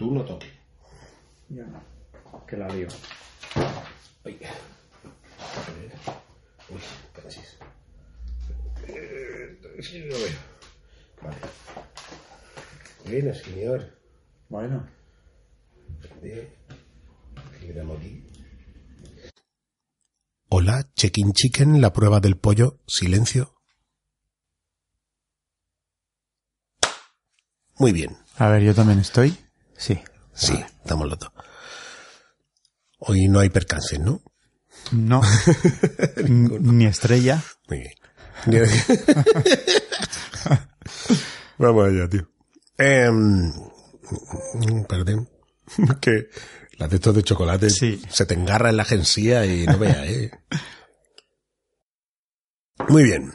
Tú no toques. Ya no. Que la lío. Uy. Uy. Es que no veo. Vale. Bueno, señor. Bueno. Aquí. Hola, check-in chicken, la prueba del pollo, silencio. Muy bien, A ver, yo también estoy. Sí. sí, estamos los dos. Hoy no hay percances, ¿no? No. Ni estrella. Muy bien. Vamos allá, tío. Em, perdón. que las de estos de chocolate Sí. se te engarra en la agencia y no veas, ¿eh? Muy bien.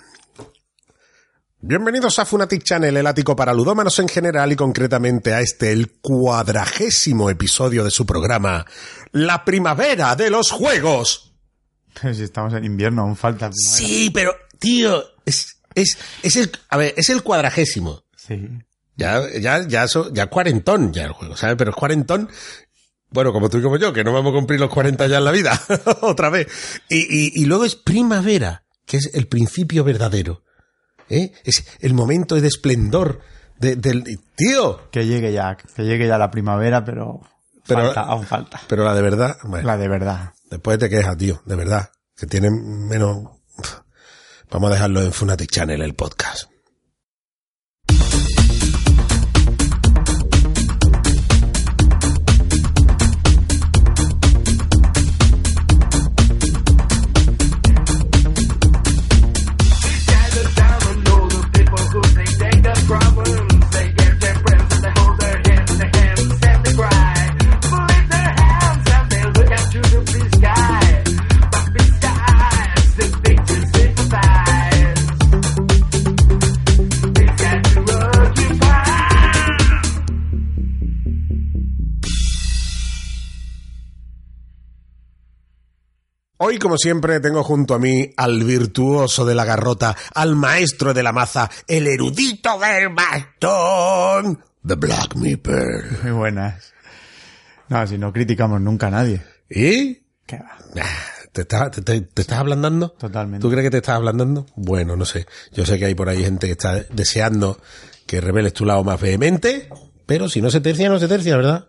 Bienvenidos a Funatic Channel, el ático para ludómanos en general y concretamente a este, el cuadragésimo episodio de su programa, La Primavera de los Juegos. Si estamos en invierno, aún falta. primavera. Sí, pero, tío, es, es, es el, a ver, es el cuadragésimo. Sí. Ya, ya, ya, so- ya cuarentón ya el juego, ¿sabes? Pero es cuarentón, bueno, como tú y como yo, que no vamos a cumplir los 40 ya en la vida, otra vez. Y, y, y luego es primavera, que es el principio verdadero. ¿Eh? Es el momento de esplendor de- del, tío, Que llegue ya, que llegue ya la primavera, pero, Pero- falta, aún falta. pero la de verdad, bueno, La de verdad. después te quejas, tío, de verdad, que tienen menos, vamos a dejarlo en Funatic Channel, el podcast. Hoy, como siempre, tengo junto a mí al virtuoso de la garrota, al maestro de la maza, el erudito del bastón, The Black Meeper. Muy buenas. No, si no criticamos nunca a nadie. ¿Y? ¿Qué va? Ah, ¿Te estás, te, te- te estás ablandando? Totalmente. ¿Tú crees que te estás ablandando? Bueno, no sé. Yo sé que hay por ahí gente que está deseando que reveles tu lado más vehemente, pero si no se tercia, no se tercia, ¿verdad?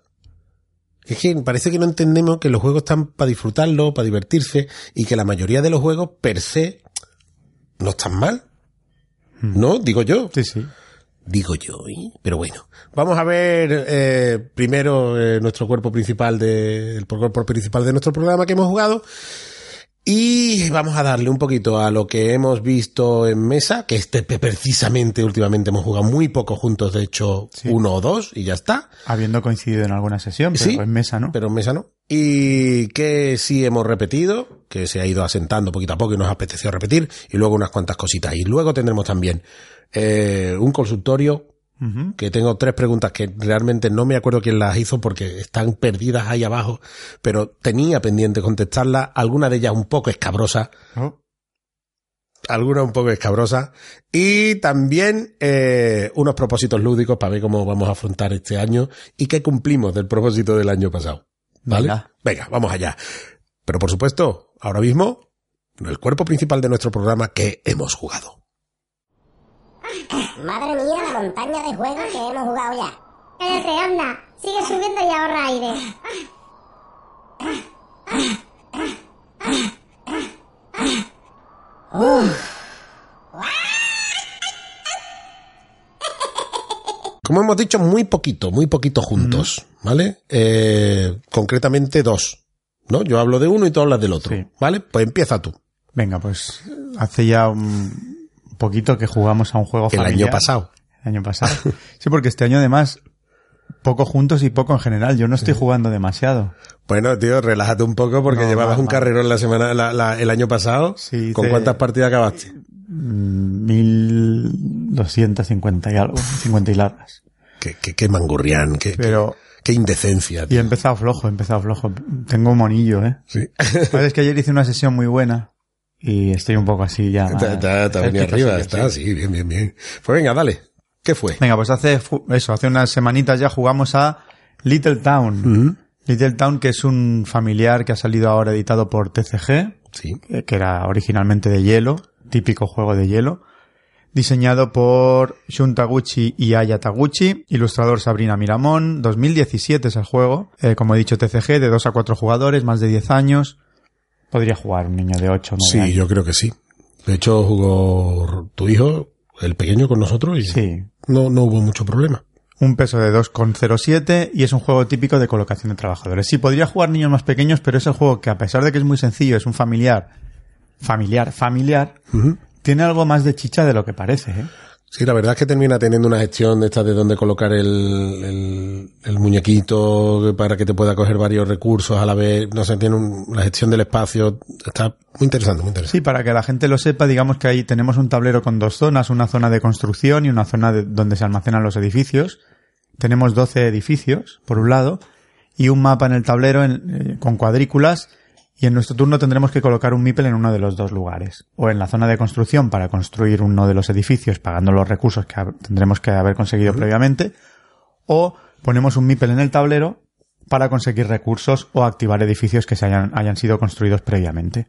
Es que parece que no entendemos que los juegos están para disfrutarlo, para divertirse, y que la mayoría de los juegos per se no están mal. ¿No? Digo yo. Sí, sí. Digo yo, ¿eh? Pero bueno. Vamos a ver eh, primero eh, nuestro cuerpo principal de, el cuerpo principal de nuestro programa que hemos jugado. Y vamos a darle un poquito a lo que hemos visto en mesa, que este precisamente últimamente hemos jugado muy poco juntos, de hecho, Sí. uno o dos, y ya está. Habiendo coincidido en alguna sesión, pero Sí. en mesa, ¿no? Pero en mesa no. Y que sí hemos repetido, que se ha ido asentando poquito a poco y nos apeteció repetir, y luego unas cuantas cositas. Y luego tendremos también eh, un consultorio Que tengo tres preguntas que realmente no me acuerdo quién las hizo porque están perdidas ahí abajo, pero tenía pendiente contestarlas, alguna de ellas un poco escabrosas, Oh, alguna un poco escabrosas, y también eh, unos propósitos lúdicos para ver cómo vamos a afrontar este año y qué cumplimos del propósito del año pasado. ¿Vale? Venga. Venga, vamos allá. Pero por supuesto, ahora mismo, el cuerpo principal de nuestro programa que hemos jugado. Madre mía, la montaña de juegos que hemos jugado ya. Cállate, anda. Sigue subiendo y ahorra aire. Como hemos dicho, muy poquito, muy poquito juntos, ¿vale? Eh, concretamente dos, ¿no? Yo hablo de uno y tú hablas del otro, Sí. ¿vale? Pues empieza tú, Venga, pues hace ya un poquito que jugamos a un juego el familiar. año pasado. El año pasado. Sí, porque este año además, poco juntos y poco en general. Yo no estoy jugando demasiado. Bueno, tío, relájate un poco porque No, llevabas va, un carrerón la semana, la- la- el año pasado. Sí, ¿Con te- cuántas partidas acabaste? Mm, 1250 y algo, 50 y largas. Qué, qué, qué mangurrián, qué, Pero, qué indecencia. y he tío. empezado flojo, he empezado flojo. Tengo un monillo, ¿eh? Sí. Sabes que ayer hice una sesión muy buena y estoy un poco así ya. Está, está, está ¿sabes venido qué arriba, está, sí? bien, bien, bien. Pues venga, dale. ¿Qué fue? Venga, pues hace eso, hace unas semanitas ya jugamos a Little Town. Little Town, que es un familiar que ha salido ahora editado por TCG, Sí. eh, que era originalmente de hielo, típico juego de hielo, diseñado por Shun Taguchi y Aya Taguchi, ilustrador Sabrina Miramón, 2017 es el juego, eh, como he dicho TCG, de 2 a 4 jugadores, más de 10 años, podría jugar un niño de 8 o 9 Sí, años. yo creo que sí. De hecho, jugó tu hijo, el pequeño, con nosotros y Sí, no, no hubo mucho problema. un peso de 2,07 y es un juego típico de colocación de trabajadores. Sí, podría jugar niños más pequeños, pero es el juego que a pesar de que es muy sencillo, es un familiar, familiar, familiar, tiene algo más de chicha de lo que parece, ¿eh? Sí, la verdad es que termina teniendo una gestión de esta de dónde colocar el, el, el muñequito para que te pueda coger varios recursos a la vez. No sé, tiene un- la gestión del espacio. Está muy interesante, muy interesante. Sí, para que la gente lo sepa, digamos que ahí tenemos un tablero con dos zonas, una zona de construcción y una zona de- donde se almacenan los edificios. Tenemos 12 edificios, por un lado, y un mapa en el tablero en- eh, con cuadrículas, y en nuestro turno tendremos que colocar un MIPEL en uno de los dos lugares. O en la zona de construcción para construir uno de los edificios pagando los recursos que tendremos que haber conseguido previamente, o ponemos un MIPEL en el tablero para conseguir recursos o activar edificios que se hayan, hayan sido construidos previamente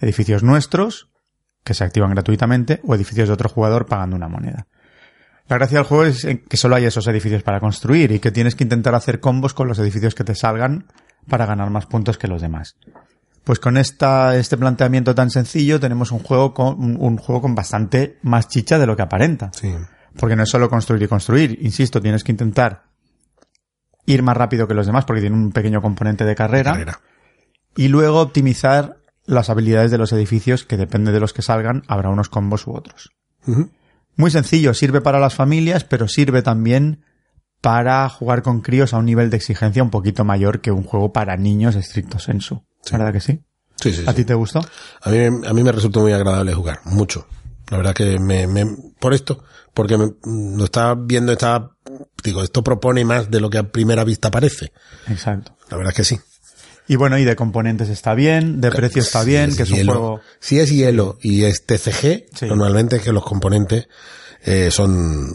edificios nuestros, que se activan gratuitamente, o edificios de otro jugador pagando una moneda. La gracia del juego es que solo hay esos edificios para construir y que tienes que intentar hacer combos con los edificios que te salgan para ganar más puntos que los demás. Pues con esta, este planteamiento tan sencillo tenemos un juego con, un, un juego con bastante más chicha de lo que aparenta. Sí. Porque no es solo construir y construir. Insisto, tienes que intentar ir más rápido que los demás porque tiene un pequeño componente de carrera Carrera. y luego optimizar las habilidades de los edificios que depende de los que salgan habrá unos combos u otros. Muy sencillo, sirve para las familias, pero sirve también para jugar con críos a un nivel de exigencia un poquito mayor que un juego para niños estricto sensu. ¿Verdad que sí? Sí, sí, ¿A sí. ti te gustó? A mí, a mí me resultó muy agradable jugar, mucho. La verdad que me, me por esto, porque me, lo estaba viendo, estaba, digo, esto propone más de lo que a primera vista parece. Exacto. La verdad que sí. Y bueno, y de componentes está bien, de precio está Si bien, es que es un juego... Si es hielo y es TCG, Sí. normalmente es que los componentes eh, son,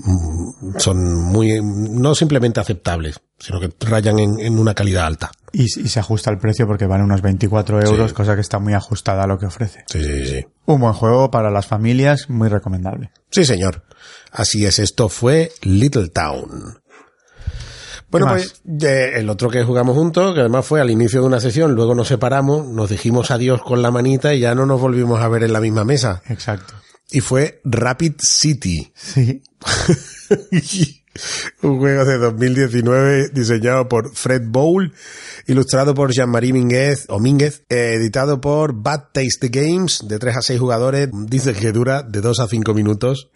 son muy, no simplemente aceptables, sino que rayan en, en una calidad alta. Y, y se ajusta el precio porque vale unos 24 euros, Sí. cosa que está muy ajustada a lo que ofrece. Sí, sí, sí. Un buen juego para las familias, muy recomendable. Sí, señor. Así es, esto fue Little Town. Bueno, ¿Qué pues eh, el otro que jugamos juntos, que además fue al inicio de una sesión, luego nos separamos, nos dijimos adiós con la manita y ya no nos volvimos a ver en la misma mesa. Exacto. Y fue Rapid City. Sí. Un juego de 2019 diseñado por Fred Bowl, ilustrado por Jean-Marie Mínguez, o Mínguez, eh, editado por Bad Taste Games, de 3 a 6 jugadores. Dice que dura de 2 a 5 minutos,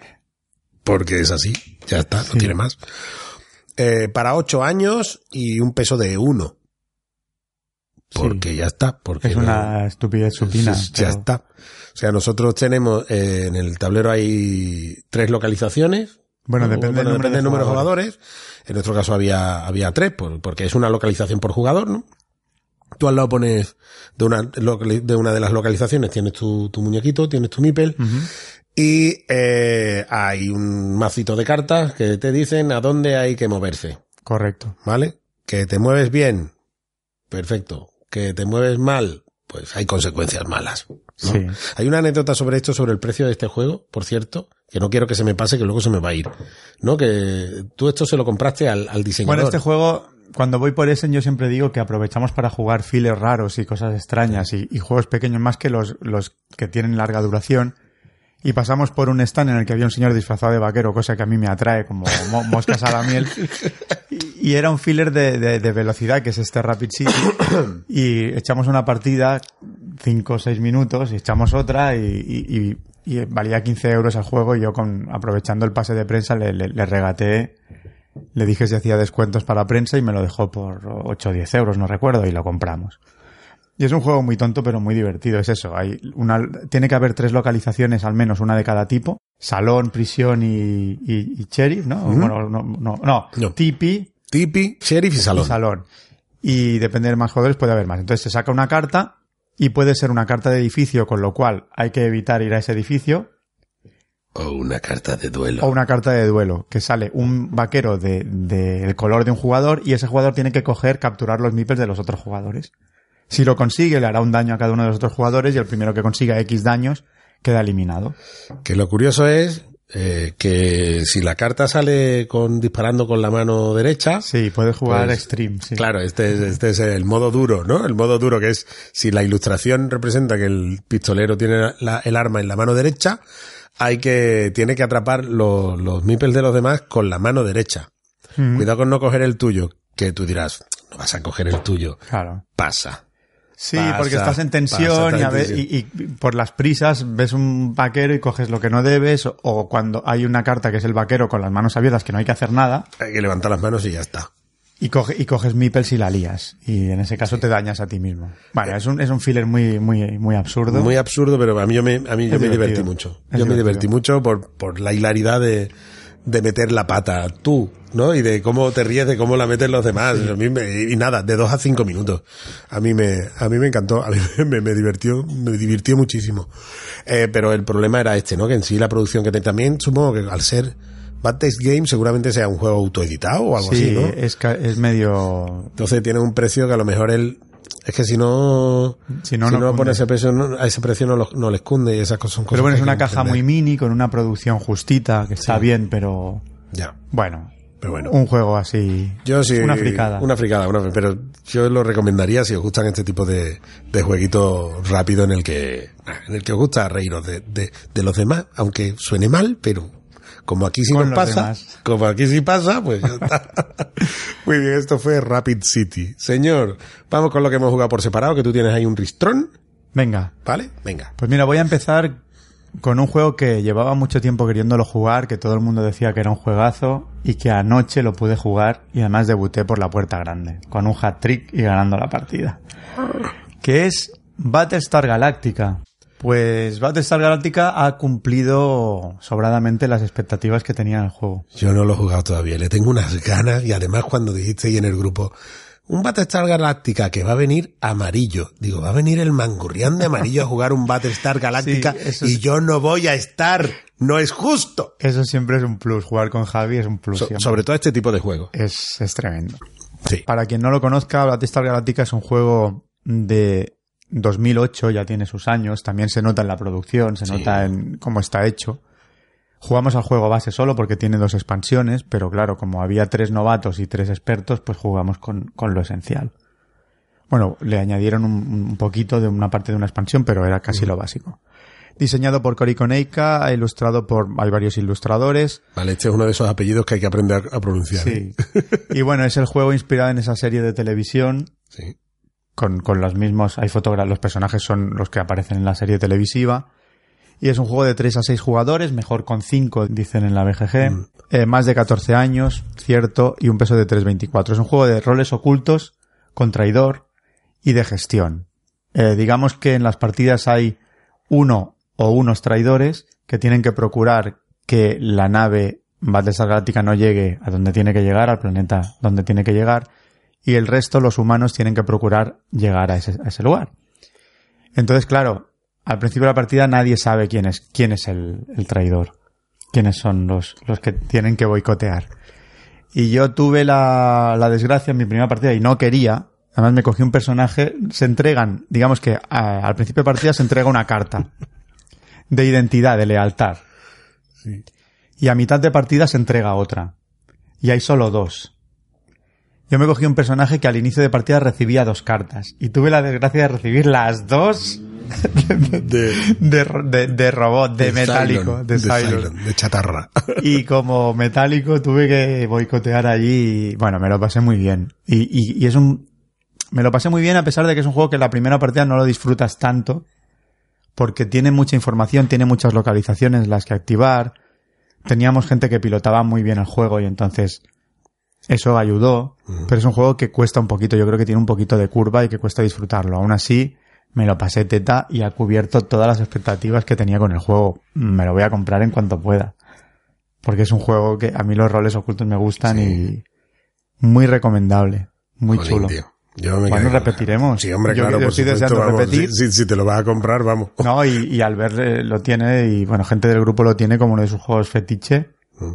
porque es así, ya está, no tiene más. Eh, para 8 años y un peso de 1. Porque ya está, porque Es no- una estupidez supina. ya pero- está. O sea, nosotros tenemos, eh, en el tablero hay tres localizaciones. Bueno, O, depende del número depende de del número de jugadores. En nuestro caso había, había tres, por- porque es una localización por jugador, ¿no? Tú al lado pones de una, de una de las localizaciones, tienes tu, tu muñequito, tienes tu mipel, Ujú. y eh, hay un macito de cartas que te dicen a dónde hay que moverse, Correcto. ¿vale? Que te mueves bien, perfecto. Que te mueves mal, pues hay consecuencias malas. ¿no? Sí. Hay una anécdota sobre esto, sobre el precio de este juego, por cierto, que no quiero que se me pase, que luego se me va a ir. ¿No? Que tú esto se lo compraste al, al diseñador. Bueno, este juego, cuando voy por Essen, yo siempre digo que aprovechamos para jugar files raros y cosas extrañas y, y juegos pequeños más que los, los que tienen larga duración. Y pasamos por un stand en el que había un señor disfrazado de vaquero, cosa que a mí me atrae como mo- moscas a la miel. Y, era un filler de, de- velocidad, que es este Rapid City. Y echamos una partida, 5 o 6 minutos, y echamos otra, y valía 15 euros el juego. Y yo, con, aprovechando el pase de prensa, le, le- le regateé Le dije si hacía descuentos para prensa y me lo dejó por 8 o 10 euros, no recuerdo, y lo compramos. Y es un juego muy tonto, pero muy divertido. Es eso. Hay una, tiene que haber tres localizaciones, al menos una de cada tipo. Salón, prisión y, y, y sheriff, ¿no? Bueno, no, no, no. No. Tipi Tipi, sheriff y y salón. salón. Y depende de más jugadores puede haber más. Entonces se saca una carta y puede ser una carta de edificio, con lo cual hay que evitar ir a ese edificio. O una carta de duelo. O una carta de duelo, que sale un vaquero del de, del color de un jugador y ese jugador tiene que coger, capturar los meeples de los otros jugadores. Si lo consigue, le hará un daño a cada uno de los otros jugadores y el primero que consiga X daños queda eliminado. Que lo curioso es eh, que si la carta sale con disparando con la mano derecha, Sí, puedes jugar Pues, sí. Claro, este es, este es el modo duro, ¿no? El modo duro que es si la ilustración representa que el pistolero tiene la- el arma en la mano derecha, hay que, tiene que atrapar los, los de los demás con la mano derecha. Mm, Cuidado con no coger el tuyo, que tú dirás, no vas a coger el tuyo. Claro. Pasa. Sí, Pasa, porque estás en tensión y, a y- y por las prisas ves un vaquero y coges lo que no debes, o, o cuando hay una carta que es el vaquero con las manos abiertas que no hay que hacer nada, Hay que levantar las manos y ya está. y, coge, y coges meeples y la lías. Y en ese caso te dañas a ti mismo. Bueno, es un, es un filler muy, muy, muy absurdo. Muy absurdo, pero a mí yo me, a mí yo me divertí mucho. Es yo me divertí mucho por, por la hilaridad de, de meter la pata tú, ¿no? Y de cómo te ríes de cómo la meten los demás. A mí me- y nada, de dos a cinco minutos. A mí me, a mí me encantó, a mí me, me divirtió, me divirtió muchísimo. Eh, pero el problema era este, ¿no? Que en sí la producción que te, también supongo que al ser Bad Taste Game seguramente sea un juego autoeditado o algo sí, así, ¿no? es, es medio... Entonces tiene un precio que a lo mejor él es que si no Si no, no pone cunde. ese precio no- a ese precio no, lo- no les cunde y esas cosas son cosas Pero bueno, es una caja entender. muy mini, con una producción justita, que está Sí. bien, pero... ya Bueno, pero bueno un juego así... yo sí Una fricada. una fricada una- pero yo lo recomendaría si os gustan este tipo de, de jueguitos rápido en el que en el que os gusta reíros de, de, de los demás aunque suene mal pero como aquí sí Con nos los pasa demás. como aquí sí pasa pues ya está muy bien esto fue Rapid City señor vamos con lo que hemos jugado por separado que tú tienes ahí un ristrón Venga, vale venga Pues mira, voy a empezar con un juego que llevaba mucho tiempo queriéndolo jugar, que todo el mundo decía que era un juegazo y que anoche lo pude jugar y además debuté por la puerta grande, con un hat trick y ganando la partida. Que es Battlestar Galactica. Pues Battlestar Galactica ha cumplido sobradamente las expectativas que tenía el juego. Yo no lo he jugado todavía, le tengo unas ganas y además cuando dijiste ahí en el grupo, un Battlestar Galáctica que va a venir amarillo. Digo, va a venir el mangurrián de amarillo a jugar un Battlestar Galáctica Sí, y es- yo no voy a estar. No es justo. Eso siempre es un plus, jugar con Javi es un plus. So- sobre todo este tipo de juegos. es, es tremendo. Sí. Para quien no lo conozca, Battlestar Galactica es un juego de 2008, ya tiene sus años, también se nota en la producción, se Sí. nota en cómo está hecho. Jugamos al juego base solo porque tiene dos expansiones, pero claro, como había tres novatos y tres expertos, pues jugamos con, con lo esencial. Bueno, le añadieron un, un poquito de una parte de una expansión, pero era casi lo básico. Diseñado por Cory Koneika, ilustrado por, hay varios ilustradores, Vale, este es uno de esos apellidos que hay que aprender a pronunciar. ¿eh? Sí. Y bueno, es el juego inspirado en esa serie de televisión Sí. Con, con los mismos, hay fotogra los personajes son los que aparecen en la serie televisiva. Y es un juego de 3 a 6 jugadores, mejor con 5, dicen en la BGG. Eh, más de 14 años, cierto, y un peso de 3.24. Es un juego de roles ocultos, con traidor y de gestión. Eh, digamos que en las partidas hay uno o unos traidores que tienen que procurar que la nave Battlestar Galáctica no llegue a donde tiene que llegar, al planeta donde tiene que llegar, y el resto, los humanos, tienen que procurar llegar a ese, a ese lugar. Entonces, claro, al principio de la partida nadie sabe quién es, quién es el, el traidor, quiénes son los, los que tienen que boicotear. Y yo tuve la, la desgracia en mi primera partida y no quería. Además me cogí un personaje, se entregan, digamos que a- al principio de partida se entrega una carta de identidad, de lealtad. Y a mitad de partida se entrega otra. Y hay solo dos. Yo me cogí un personaje que al inicio de partida recibía dos cartas. Y tuve la desgracia de recibir las dos De, de, ro- de, de robot, de, metálico, Cylon, de Cylon. Cylon, de chatarra. Y como metálico tuve que boicotear allí. y, Bueno, me lo pasé muy bien. Y, y, y es un. Me lo pasé muy bien a pesar de que es un juego que en la primera partida no lo disfrutas tanto. Porque tiene mucha información, tiene muchas localizaciones las que activar. Teníamos gente que pilotaba muy bien el juego y entonces Eso ayudó, pero es un juego que cuesta un poquito. Yo creo que tiene un poquito de curva y que cuesta disfrutarlo. Aún así, me lo pasé teta y ha cubierto todas las expectativas que tenía con el juego. Me lo voy a comprar en cuanto pueda. Porque es un juego que a mí los roles ocultos me gustan y muy recomendable. Muy chulo. tío. Yo me quedé- repetiremos. Sí, hombre, Yo claro, que por estoy supuesto, deseando vamos. repetir. Si, si- si te lo vas a comprar, vamos. No, y, y Albert eh, lo tiene y bueno, gente del grupo lo tiene como uno de sus juegos fetiche Mm.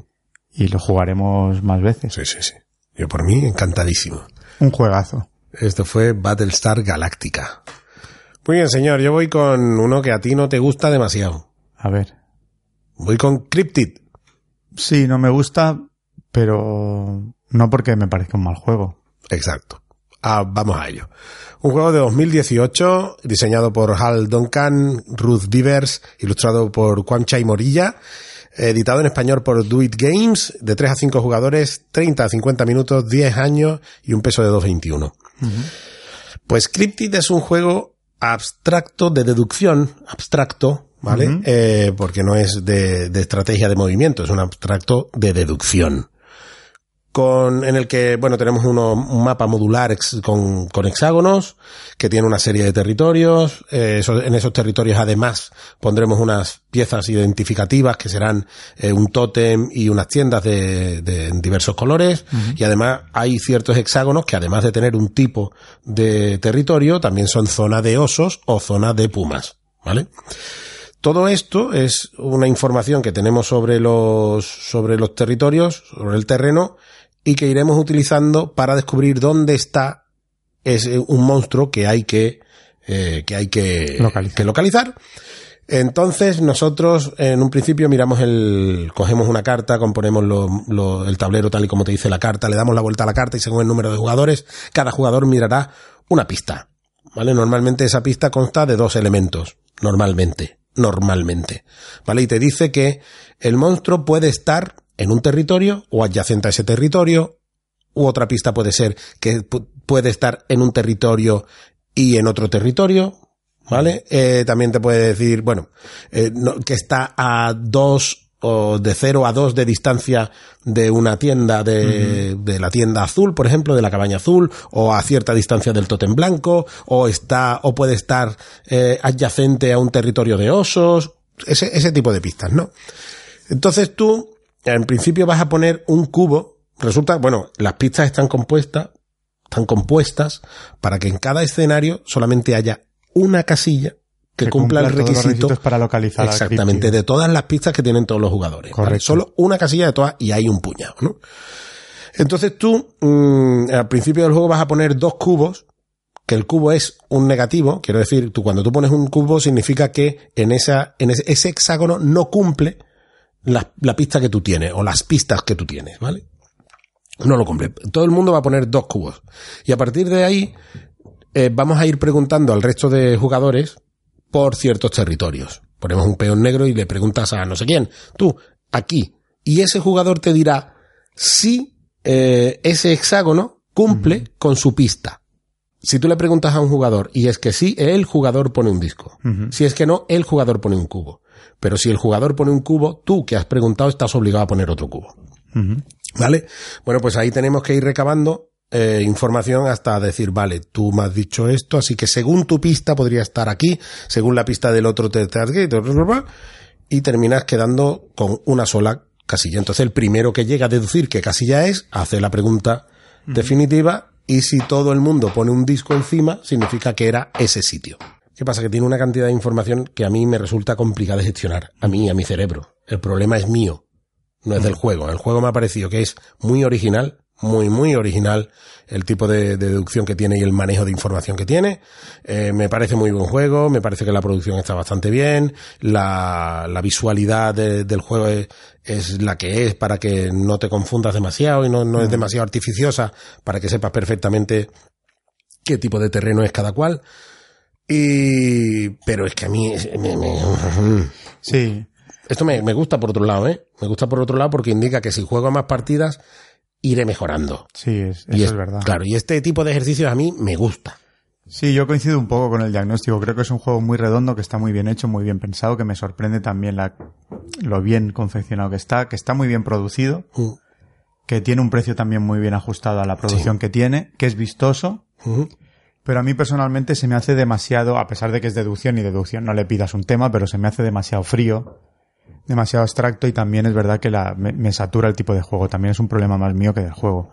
Y lo jugaremos más veces. Sí, sí, sí. Yo por mí, encantadísimo. Un juegazo. Esto fue Battlestar Galactica. Muy bien, señor. Yo voy con uno que a ti no te gusta demasiado. A ver. Voy con Cryptid. Sí, no me gusta, pero no porque me parezca un mal juego. Exacto. Ah, vamos a ello. Un juego de 2018, diseñado por Hal Duncan, Ruth Divers, ilustrado por Quanchai Morilla, editado en español por Do It Games, de 3 a 5 jugadores, 30 a 50 minutos, 10 años y un peso de 2.21. Pues Cryptid es un juego abstracto de deducción, abstracto, ¿vale? Eh, porque no es de, de estrategia de movimiento, es un abstracto de deducción con, en el que, bueno, tenemos uno, un mapa modular ex- con, con hexágonos, que tiene una serie de territorios. eh, eso- en esos territorios, además, pondremos unas piezas identificativas que serán eh, un tótem y unas tiendas de, de diversos colores. Y además, hay ciertos hexágonos que, además de tener un tipo de territorio, también son zona de osos o zona de pumas. ¿Vale? Todo esto es una información que tenemos sobre los, sobre los territorios, sobre el terreno, y que iremos utilizando para descubrir dónde está ese, un monstruo que hay que, eh, que hay que Localizar. que localizar. Entonces nosotros en un principio miramos el, cogemos una carta, componemos lo- lo- el tablero tal y como te dice la carta, le damos la vuelta a la carta y según el número de jugadores, cada jugador mirará una pista. ¿Vale? Normalmente esa pista consta de dos elementos. Normalmente. Normalmente. ¿Vale? Y te dice que el monstruo puede estar en un territorio o adyacente a ese territorio. U otra pista puede ser que pu- puede estar en un territorio y en otro territorio. ¿Vale? Eh, también te puede decir, bueno, eh, no- que está a dos o de cero a dos de distancia de una tienda de, de la tienda azul, por ejemplo, de la cabaña azul, o a cierta distancia del tótem blanco, o está, o puede estar eh, adyacente a un territorio de osos, ese, ese tipo de pistas, ¿no? Entonces tú, en principio vas a poner un cubo, resulta, bueno, las pistas están compuestas, están compuestas para que en cada escenario solamente haya una casilla que, cumpla, el requisito requisitos para localizar al Exactamente, de todas las pistas que tienen todos los jugadores. ¿vale? Correcto. Solo una casilla de todas y hay un puñado, ¿no? Entonces tú, mm, al principio del juego vas a poner dos cubos, que el cubo es un negativo, quiero decir, tú cuando tú pones un cubo significa que en esa, en ese, ese hexágono no cumple la, la pista que tú tienes, o las pistas que tú tienes, ¿vale? No lo cumple. Todo el mundo va a poner dos cubos. Y a partir de ahí, eh, vamos a ir preguntando al resto de jugadores por ciertos territorios. Ponemos un peón negro y le preguntas a no sé quién, tú, aquí. Y ese jugador te dirá si eh, ese hexágono cumple con su pista. Si tú le preguntas a un jugador y es que sí, el jugador pone un disco. Si es que no, el jugador pone un cubo. Pero si el jugador pone un cubo, tú que has preguntado estás obligado a poner otro cubo. ¿Vale? Bueno, pues ahí tenemos que ir recabando eh, información hasta decir, vale, tú me has dicho esto, así que según tu pista podría estar aquí, según la pista del otro te- y terminas quedando con una sola casilla. Entonces el primero que llega a deducir qué casilla es, hace la pregunta definitiva y si todo el mundo pone un disco encima, significa que era ese sitio. ¿Qué pasa? Que tiene una cantidad de información que a mí me resulta complicada de gestionar, a mí, a mi cerebro. El problema es mío, no es del juego. El juego me ha parecido que es muy original, muy, muy original el tipo de, de deducción que tiene y el manejo de información que tiene. Eh, me parece muy buen juego, me parece que la producción está bastante bien, la, la visualidad de- del juego es, es la que es para que no te confundas demasiado y no, no es demasiado artificiosa para que sepas perfectamente qué tipo de terreno es cada cual. Y, pero es que a mí, me- me- Sí, esto me, me gusta por otro lado, ¿eh? Me gusta por otro lado porque indica que si juego más partidas, iré mejorando. sí, es- eso y es, verdad. Claro, y este tipo de ejercicios a mí me gusta. Sí, yo coincido un poco con el diagnóstico. Creo que es un juego muy redondo, que está muy bien hecho, muy bien pensado, que me sorprende también la, lo bien confeccionado que está, que está muy bien producido, Mm. que tiene un precio también muy bien ajustado a la producción que tiene, que es vistoso. Pero a mí personalmente se me hace demasiado, a pesar de que es deducción y deducción no le pidas un tema, pero se me hace demasiado frío, demasiado abstracto y también es verdad que la, me, me satura el tipo de juego. También es un problema más mío que del juego.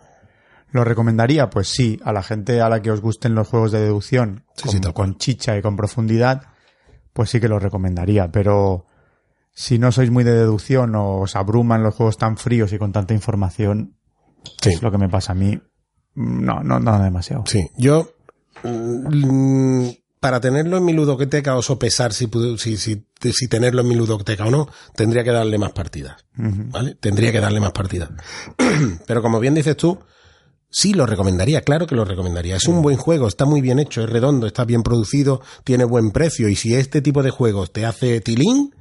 ¿Lo recomendaría? Pues sí, a la gente a la que os gusten los juegos de deducción Sí, con, sí, tal cual. con chicha y con profundidad, pues sí que lo recomendaría. Pero si no sois muy de deducción o os abruman los juegos tan fríos y con tanta información, Sí. es lo que me pasa a mí. No, no, no demasiado. Sí, yo para tenerlo en mi ludoteca o sopesar si, si, si, si tenerlo en mi ludoteca o no, tendría que darle más partidas. ¿Vale? Tendría que darle más partidas. Pero como bien dices tú, sí lo recomendaría, claro que lo recomendaría. Es un buen juego, está muy bien hecho, es redondo, está bien producido, tiene buen precio y si este tipo de juegos te hace tilín,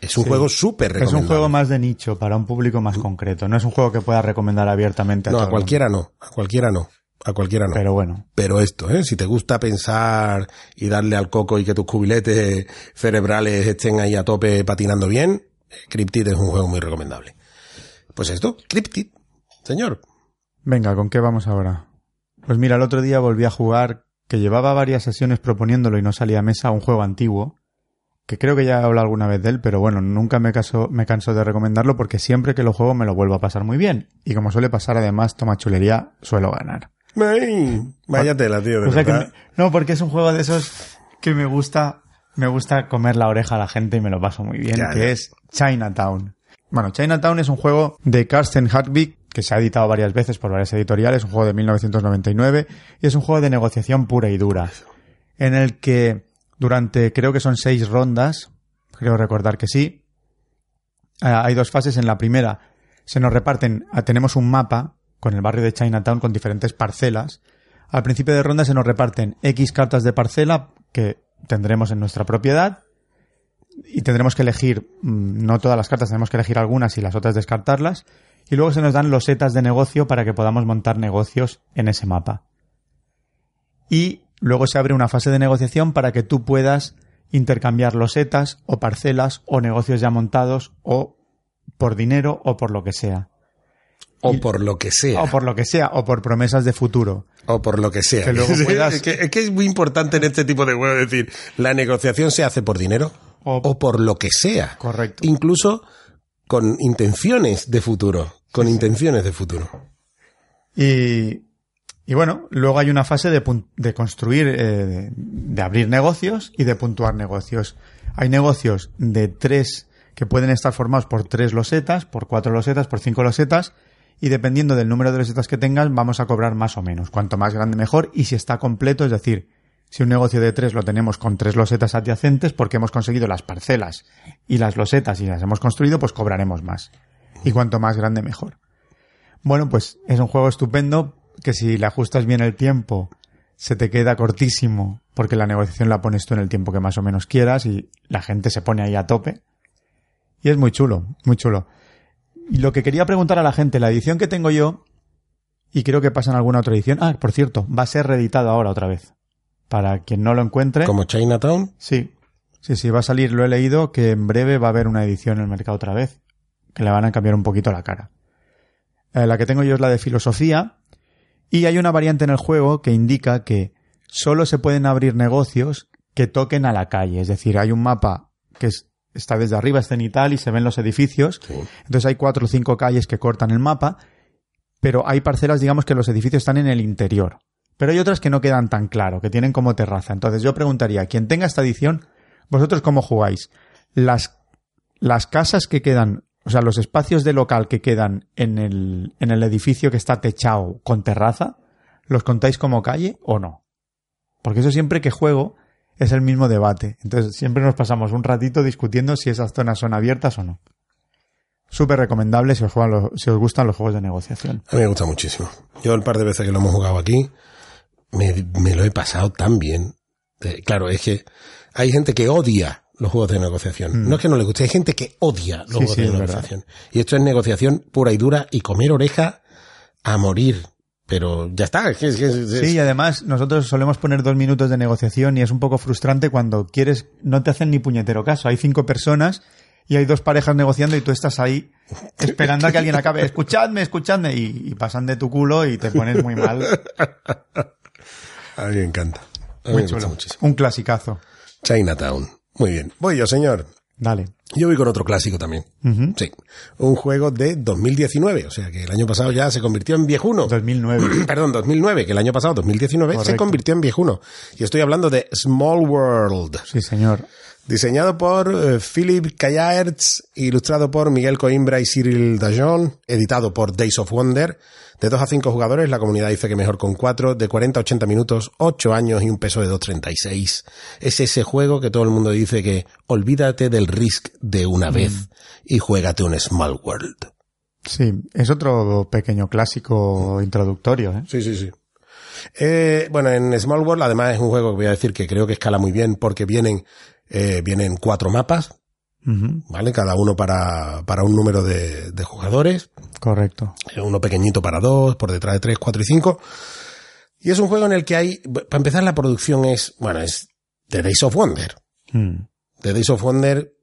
es un Sí. juego súper Es recomendable. un juego más de nicho, para un público más concreto. No es un juego que pueda recomendar abiertamente a No, todo a mundo. cualquiera no, a cualquiera no, a cualquiera no. Pero bueno, Pero esto, ¿eh? Si te gusta pensar y darle al coco y que tus cubiletes cerebrales estén ahí a tope patinando bien, Cryptid es un juego muy recomendable. Pues esto, Cryptid, señor. venga, ¿con qué vamos ahora? Pues mira, el otro día volví a jugar, que llevaba varias sesiones proponiéndolo y no salía a mesa, un juego antiguo, que creo que ya he hablado alguna vez de él, pero bueno, nunca me, caso, me canso de recomendarlo porque siempre que lo juego me lo vuelvo a pasar muy bien. Y como suele pasar, además, toma chulería, suelo ganar. Ay, vaya tela, tío, de O sea que verdad. me- no, porque es un juego de esos que me gusta, me gusta comer la oreja a la gente y me lo paso muy bien, Ya, que ya. es Chinatown. Bueno, Chinatown es un juego de Karsten Hartwig que se ha editado varias veces por varias editoriales, un juego de 1999 y es un juego de negociación pura y dura, en el que durante creo que son seis rondas, creo recordar que sí, ah, hay dos fases. En la primera se nos reparten, ah, tenemos un mapa con el barrio de Chinatown con diferentes parcelas. Al principio de ronda se nos reparten X cartas de parcela que tendremos en nuestra propiedad y tendremos que elegir, mm, no todas las cartas, tenemos que elegir algunas y las otras descartarlas. Y luego se nos dan los setas de negocio para que podamos montar negocios en ese mapa. Y luego se abre una fase de negociación para que tú puedas intercambiar los setas o parcelas o negocios ya montados o por dinero o por lo que sea. O y- por lo que sea. O por lo que sea, o por promesas de futuro. O por lo que sea. Que luego Sí, puedas- es, que, es que es muy importante en este tipo de juegos decir, la negociación se hace por dinero O- o, por lo que sea. Correcto. Incluso con intenciones de futuro. Con intenciones de futuro. Y, y bueno, luego hay una fase de, de construir, eh, de abrir negocios y de puntuar negocios. Hay negocios de tres que pueden estar formados por tres losetas, por cuatro losetas, por cinco losetas, y dependiendo del número de losetas que tengas, vamos a cobrar más o menos. Cuanto más grande, mejor. Y si está completo, es decir, si un negocio de tres lo tenemos con tres losetas adyacentes, porque hemos conseguido las parcelas y las losetas y las hemos construido, pues cobraremos más. Y cuanto más grande, mejor. Bueno, pues es un juego estupendo que si le ajustas bien el tiempo se te queda cortísimo porque la negociación la pones tú en el tiempo que más o menos quieras y la gente se pone ahí a tope. Y es muy chulo, muy chulo. Y lo que quería preguntar a la gente, la edición que tengo yo, y creo que pasa en alguna otra edición, ah, por cierto, va a ser reeditado ahora otra vez. Para quien no lo encuentre, Como Chinatown. sí, sí, sí, va a salir, lo he leído, que en breve va a haber una edición en el mercado otra vez, que le van a cambiar un poquito la cara. Eh, la que tengo yo es la de filosofía y hay una variante en el juego que indica que solo se pueden abrir negocios que toquen a la calle. Es decir, hay un mapa que es- está desde arriba, es cenital y se ven los edificios. Sí. Entonces hay cuatro o cinco calles que cortan el mapa, pero hay parcelas, digamos, que los edificios están en el interior. Pero hay otras que no quedan tan claro, que tienen como terraza. Entonces yo preguntaría, quien tenga esta edición, ¿vosotros cómo jugáis? Las, las casas que quedan, o sea, los espacios de local que quedan en el, en el edificio que está techado con terraza, ¿los contáis como calle o no? Porque eso siempre que juego es el mismo debate. Entonces siempre nos pasamos un ratito discutiendo si esas zonas son abiertas o no. Súper recomendable si os, juegan los- si os gustan los juegos de negociación. A mí me gusta muchísimo. Yo el par de veces que lo hemos jugado aquí, me, me lo he pasado tan bien. Eh, claro, es que hay gente que odia los juegos de negociación. No es que no le guste, hay gente que odia los Mm. Sí, juegos sí, de verdad. negociación. Y esto es negociación pura y dura y comer oreja a morir. Pero ya está. es es Sí, y además nosotros solemos poner dos minutos de negociación y es un poco frustrante cuando quieres, no te hacen ni puñetero caso. Hay cinco personas y hay dos parejas negociando y tú estás ahí esperando a que alguien acabe. Escuchadme, escuchadme. Y, y pasan de tu culo y te pones muy mal. A mí me encanta. A mí Muy me chulo. muchísimo. Un clasicazo. Chinatown. Muy bien. Voy yo, señor. Dale. Yo voy con otro clásico también. Sí. Un juego de 2019. O sea que el año pasado ya se convirtió en viejuno. 2009. Perdón, 2009, que el año pasado, 2019, se convirtió en viejuno. Y estoy hablando de Small World. Sí, señor. Diseñado por eh, Philip Callaerts, ilustrado por Miguel Coimbra y Cyril Dajon, editado por Days of Wonder. De 2 a 5 jugadores, la comunidad dice que mejor con 4, de 40 a 80 minutos, 8 años y un peso de 2.36. Es ese juego que todo el mundo dice que olvídate del Risk de una vez y juégate un Small World. Sí, es otro pequeño clásico introductorio. ¿eh? Sí, sí, sí. Eh, bueno, en Small World además es un juego que voy a decir que creo que escala muy bien porque vienen, eh, vienen cuatro mapas, ¿vale? Cada uno para, para un número de, de jugadores. Correcto. Eh, Uno pequeñito para dos, por detrás de tres, cuatro y cinco. Y es un juego en el que hay, para empezar la producción es, bueno, es de Days of Wonder. Mm, De Days of Wonder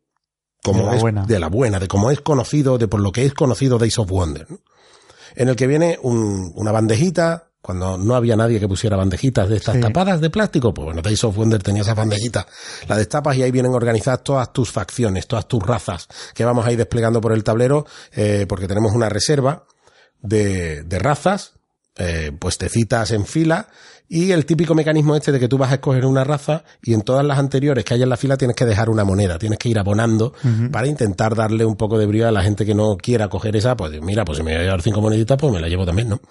como De la es buena. de la buena, de cómo es conocido, de por lo que es conocido Days of Wonder. ¿no? En el que viene un- una bandejita, cuando no había nadie que pusiera bandejitas de estas Sí. tapadas de plástico, pues bueno, Days of Wonder tenía esas bandejitas, la destapas y ahí vienen organizadas todas tus facciones, todas tus razas que vamos a ir desplegando por el tablero, eh, porque tenemos una reserva de, de razas, eh, pues te citas en fila y el típico mecanismo este de que tú vas a escoger una raza y en todas las anteriores que hay en la fila tienes que dejar una moneda, tienes que ir abonando para intentar darle un poco de brío a la gente que no quiera coger esa, pues mira, pues si me voy a llevar cinco moneditas, pues me la llevo también, ¿no?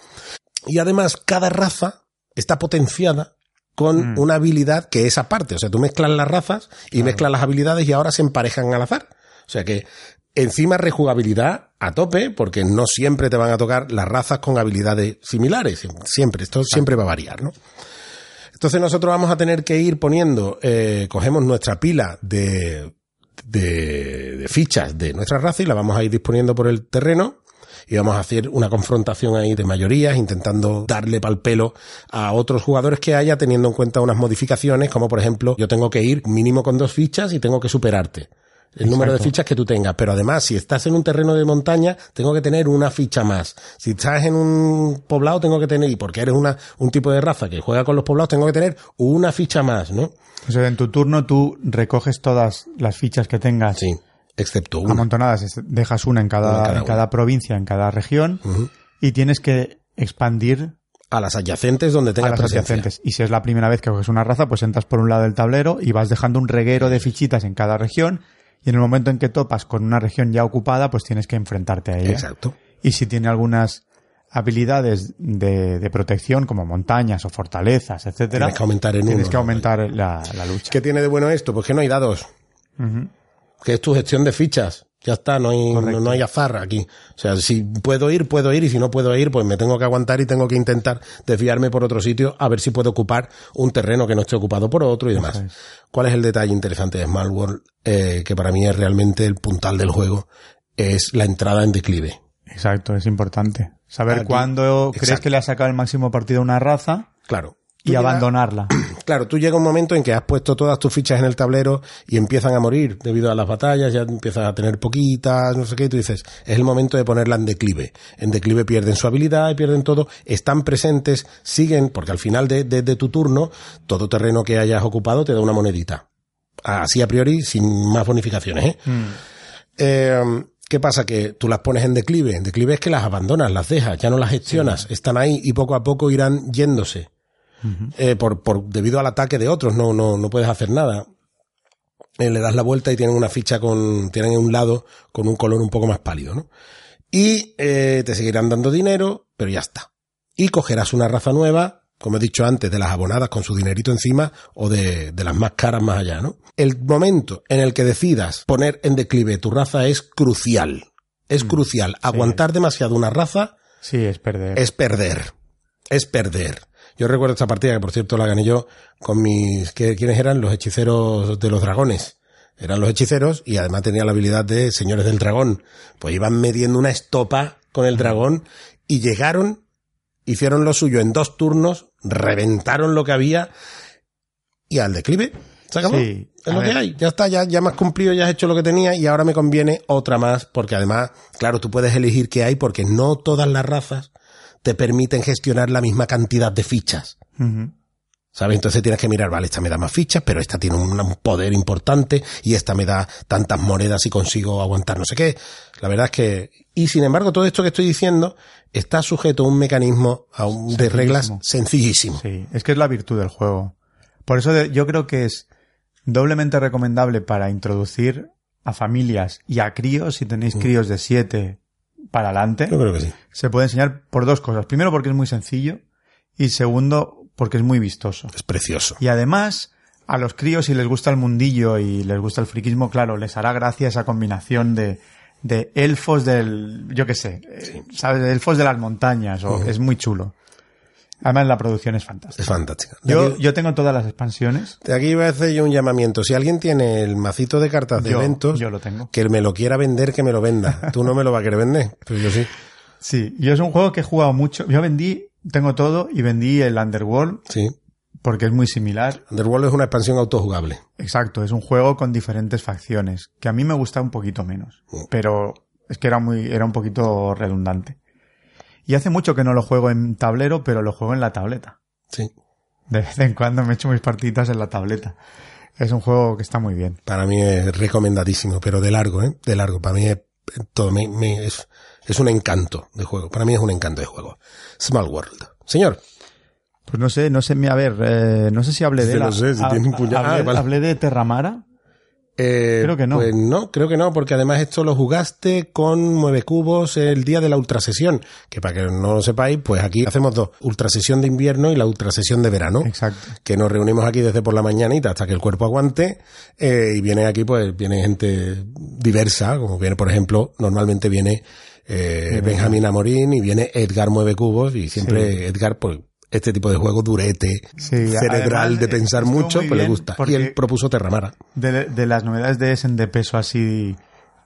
Y además cada raza está potenciada con una habilidad que es aparte, o sea, tú mezclas las razas y mezclas las habilidades y ahora se emparejan al azar. O sea que encima rejugabilidad a tope, porque no siempre te van a tocar las razas con habilidades similares, siempre, esto siempre va a variar, ¿no? Entonces nosotros vamos a tener que ir poniendo, eh, cogemos nuestra pila de, de, de fichas de nuestra raza y la vamos a ir disponiendo por el terreno y vamos a hacer una confrontación ahí de mayorías, intentando darle pal pelo a otros jugadores que haya, teniendo en cuenta unas modificaciones, como por ejemplo, yo tengo que ir mínimo con dos fichas y tengo que superarte. El número de fichas que tú tengas, pero además, si estás en un terreno de montaña, tengo que tener una ficha más. Si estás en un poblado, tengo que tener, y porque eres una, un tipo de raza que juega con los poblados, tengo que tener una ficha más, ¿no? O sea, en tu turno tú recoges todas las fichas que tengas Sí, excepto una. amontonadas, dejas una en cada, Una en cada una. provincia, en cada región, y tienes que expandir A las adyacentes donde a tengas las presencia. adyacentes. Y si es la primera vez que coges una raza, pues entras por un lado del tablero y vas dejando un reguero de fichitas en cada región, y en el momento en que topas con una región ya ocupada, pues tienes que enfrentarte a ella. Exacto. Y si tiene algunas habilidades de, de protección, como montañas o fortalezas, etcétera, Tienes que aumentar en tienes uno, que ¿no? aumentar la, la lucha. ¿Qué tiene de bueno esto? Pues que no hay dados. Que es tu gestión de fichas. Ya está, no hay, no, Correcto. no hay azar aquí. O sea, si puedo ir, puedo ir, y si no puedo ir, pues me tengo que aguantar y tengo que intentar desviarme por otro sitio a ver si puedo ocupar un terreno que no esté ocupado por otro y demás. ¿Cuál es el detalle interesante de Small World? Eh, que para mí es realmente el puntal del juego, es la entrada en declive. Exacto, es importante. Saber Aquí- cuándo crees que le has sacado el máximo partido a una raza Claro. y abandonarla. Claro, tú llega un momento en que has puesto todas tus fichas en el tablero y empiezan a morir debido a las batallas, ya empiezas a tener poquitas, no sé qué, y tú dices, es el momento de ponerla en declive. En declive pierden su habilidad y pierden todo, están presentes, siguen, porque al final de, de- de tu turno, todo terreno que hayas ocupado te da una monedita. Así a priori, sin más bonificaciones, ¿eh? Eh, ¿Qué pasa? Que tú las pones en declive. En declive es que las abandonas, las dejas, ya no las gestionas. Están ahí y poco a poco irán yéndose. Eh, por, por, debido al ataque de otros, no, no, no puedes hacer nada. Eh, le das la vuelta y tienen una ficha con, tienen un lado con un color un poco más pálido, ¿no? Y eh, te seguirán dando dinero, pero ya está. Y cogerás una raza nueva, como he dicho antes, de las abonadas con su dinerito encima o de, de las más caras más allá, ¿no? El momento en el que decidas poner en declive tu raza es crucial. Es crucial. Aguantar demasiado una raza Sí, es perder. es perder. Es perder. Yo recuerdo esta partida que por cierto la gané yo con mis, ¿qué- ¿quiénes eran? Los hechiceros de los dragones. Eran los hechiceros y además tenía la habilidad de señores del dragón. Pues iban midiendo una estopa con el dragón y llegaron, hicieron lo suyo en dos turnos, reventaron lo que había y al declive. Se acabó. Sí, es lo que hay. Ya está, ya, ya me has cumplido, ya has hecho lo que tenía y ahora me conviene otra más porque además, claro, tú puedes elegir qué hay porque no todas las razas te permiten gestionar la misma cantidad de fichas. ¿Sabes? Entonces tienes que mirar, vale, esta me da más fichas, pero esta tiene un, un poder importante y esta me da tantas monedas y consigo aguantar no sé qué. La verdad es que, y sin embargo, todo esto que estoy diciendo está sujeto a un mecanismo a un- de reglas sencillísimo. Sí, es que es la virtud del juego. Por eso de- yo creo que es doblemente recomendable para introducir a familias y a críos, si tenéis críos de 7 para adelante. Yo creo que sí. Se puede enseñar por dos cosas. Primero, porque es muy sencillo. Y segundo, porque es muy vistoso. Es precioso. Y además, a los críos, si les gusta el mundillo y les gusta el friquismo, claro, les hará gracia esa combinación de, de elfos del, yo qué sé, ¿sabes? Elfos de las montañas. O, Es muy chulo. Además, la producción es fantástica. Es fantástica. Yo, aquí, yo tengo todas las expansiones. de aquí voy a hacer yo un llamamiento. Si alguien tiene el macito de cartas de Yo- eventos, yo lo tengo. que me lo quiera vender, que me lo venda. Tú no me lo vas a querer vender, pero yo sí. Sí, yo es un juego que he jugado mucho. Yo vendí, tengo todo y vendí el Underworld Sí. porque es muy similar. Underworld es una expansión autojugable. Exacto, es un juego con diferentes facciones, que a mí me gusta un poquito menos, pero es que era muy, era un poquito redundante. Y hace mucho que no lo juego en tablero, pero lo juego en la tableta. Sí. De vez en cuando me echo mis partidas en la tableta. Es un juego que está muy bien. Para mí es recomendadísimo, pero de largo, ¿eh? De largo. Para mí es todo, me, me- es, es un encanto de juego. Para mí es un encanto de juego. Small World. Señor. Pues no sé, no sé, a ver, eh, no sé si hablé de Sí, la, no sé, si tiene un puñal. hablé, Ah, vale. hablé de Terramara. Eh, Creo que no. Pues no, creo que no, porque además esto lo jugaste con nueve cubos el día de la ultrasesión. Que para que no lo sepáis, pues aquí hacemos dos. Ultrasesión de invierno y la ultrasesión de verano. Exacto. que nos reunimos aquí desde por la mañanita hasta que el cuerpo aguante eh, y viene aquí pues viene gente diversa como viene por ejemplo normalmente viene eh, Benjamín Amorín y viene Edgar Mueve Cubos y siempre Edgar pues este tipo de juego durete Sí, cerebral además, de pensar mucho pues le gusta. Y él propuso Terramara. de, de las novedades de Essen de peso así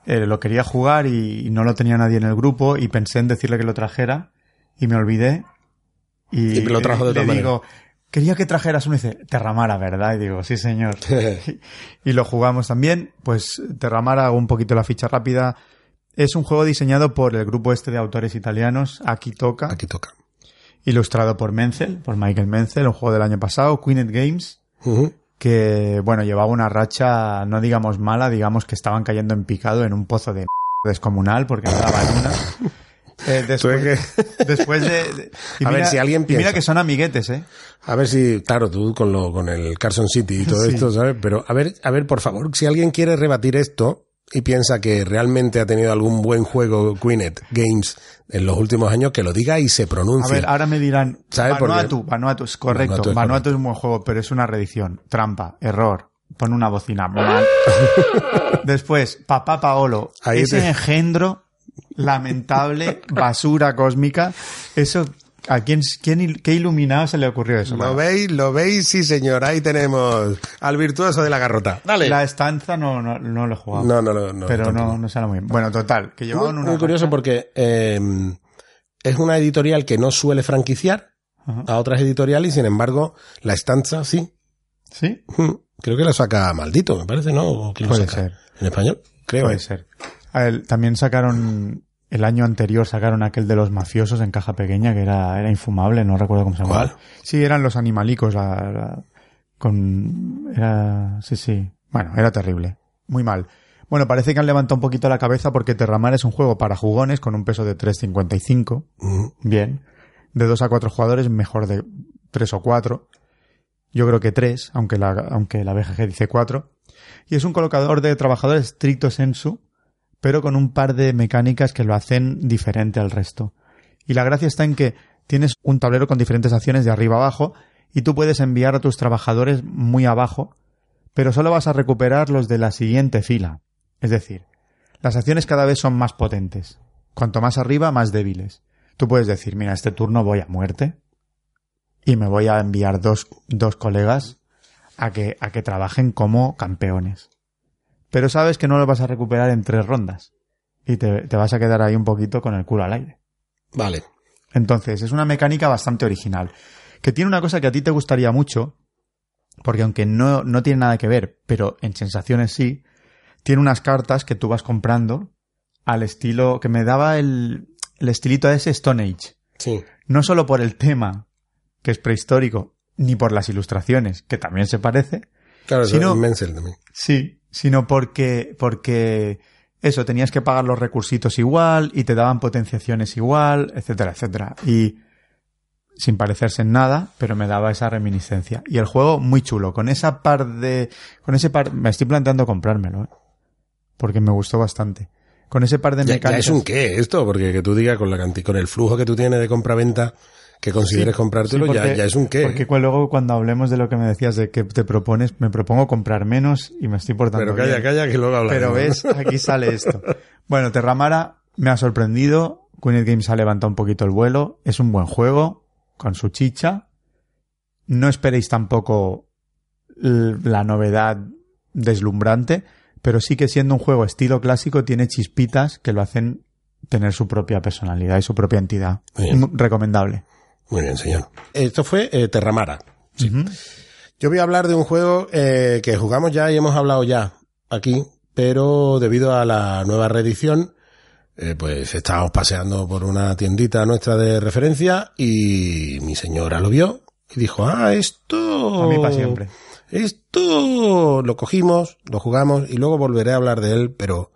eh, lo quería jugar y, y no lo tenía nadie en el grupo y pensé en decirle que lo trajera y me olvidé y, Y me lo trajo de le todas digo quería que trajeras uno y dice Terramara verdad y digo sí señor y lo jugamos también. Pues Terramara hago un poquito la ficha rápida. Es un juego diseñado por el grupo este de autores italianos Aquí Toca. Aquí toca ilustrado por Menzel por Michael Menzel un juego del año pasado Queenet Games que, bueno, llevaba una racha, no digamos mala, digamos que estaban cayendo en picado en un pozo de descomunal porque no daban una. Eh, después, después de... A ver, si alguien y mira piensa. que son amiguetes, ¿eh? a ver si claro tú con lo con el Carson City y todo Sí. esto sabes pero a ver a ver por favor si alguien quiere rebatir esto y piensa que realmente ha tenido algún buen juego Queenet Games en los últimos años, que lo diga y se A pronuncie. ver, ahora me dirán. Vanuatu, Vanuatu es correcto, Vanuatu Vanuatu es es, un buen juego, pero es una reedición, trampa, error, pon una bocina. Después, Papá Paolo, Ahí ese te- engendro lamentable, basura cósmica, eso, ¿a quién, quién, qué iluminado se le ocurrió eso? ¿Lo veis? ¿Lo veis? Sí, señor. Ahí tenemos al virtuoso de la garrota. Dale. La estanza no, no, no lo he jugado. No, no, no. no pero tampoco. no, no sale muy bien. Bueno, total, que Muy, llevaban una muy curioso racha- porque eh, es una editorial que no suele franquiciar Ajá. a otras editoriales y sin embargo la estanza sí. ¿Sí? Hmm, Creo que la saca maldito, me parece, ¿no? ¿O quién lo Puede saca? ser. En español, creo. Puede ¿eh? ser. A ver, también sacaron, el año anterior sacaron aquel de los mafiosos en caja pequeña, que era, era infumable, no recuerdo cómo se llamaba. ¿Cuál? Sí, eran los animalicos, la, la- con, era, sí, sí. Bueno, era terrible. Muy mal. Bueno, parece que han levantado un poquito la cabeza porque Terramar es un juego para jugones con un peso de 3.55. Mm, Bien. De 2 a 4 jugadores, mejor de 3 o 4. Yo creo que 3, aunque la, aunque la BGG dice 4. Y es un colocador de trabajadores stricto sensu, pero con un par de mecánicas que lo hacen diferente al resto. Y la gracia está en que tienes un tablero con diferentes acciones de arriba abajo y tú puedes enviar a tus trabajadores muy abajo, pero solo vas a recuperar los de la siguiente fila. Es decir, las acciones cada vez son más potentes. Cuanto más arriba, más débiles. Tú puedes decir, mira, este turno voy a muerte y me voy a enviar dos, dos colegas a que, a que trabajen como campeones. Pero sabes que no lo vas a recuperar en tres rondas y te, te vas a quedar ahí un poquito con el culo al aire. Vale. Entonces, es una mecánica bastante original. Que tiene una cosa que a ti te gustaría mucho, porque aunque no, no tiene nada que ver, pero en sensaciones sí, tiene unas cartas que tú vas comprando al estilo que me daba el, el estilito de ese Stone Age. Sí. No solo por el tema, que es prehistórico, ni por las ilustraciones, que también se parece, Claro, Si eso no- es Menzel también. Sí, sino porque, porque eso, tenías que pagar los recursitos igual y te daban potenciaciones igual, etcétera, etcétera. Y sin parecerse en nada, pero me daba esa reminiscencia. Y el juego muy chulo, con esa par de, con ese par, me estoy planteando comprármelo, ¿eh? porque me gustó bastante. Con ese par de Ya, ya mecánicas. es un qué esto, porque que tú digas con la con el flujo que tú tienes de compra-venta que consideres Sí, comprártelo, sí, ya, porque- ya es un qué. Porque luego cuando hablemos de lo que me decías de que te propones, me propongo comprar menos y me estoy portando Pero calla, bien. calla, que luego hablaremos. Pero ves, aquí sale esto. Bueno, Terramara me ha sorprendido. Queened Games ha levantado un poquito el vuelo. Es un buen juego, con su chicha. No esperéis tampoco la novedad deslumbrante, pero sí que siendo un juego estilo clásico tiene chispitas que lo hacen tener su propia personalidad y su propia entidad. Bien. Recomendable. Muy bien, señor. Esto fue eh, Terramara. Sí. Yo voy a hablar de un juego eh, que jugamos ya y hemos hablado ya aquí, pero debido a la nueva reedición, eh, pues estábamos paseando por una tiendita nuestra de referencia y mi señora lo vio y dijo, ah, esto... A mí para siempre. Esto lo cogimos, lo jugamos y luego volveré a hablar de él, pero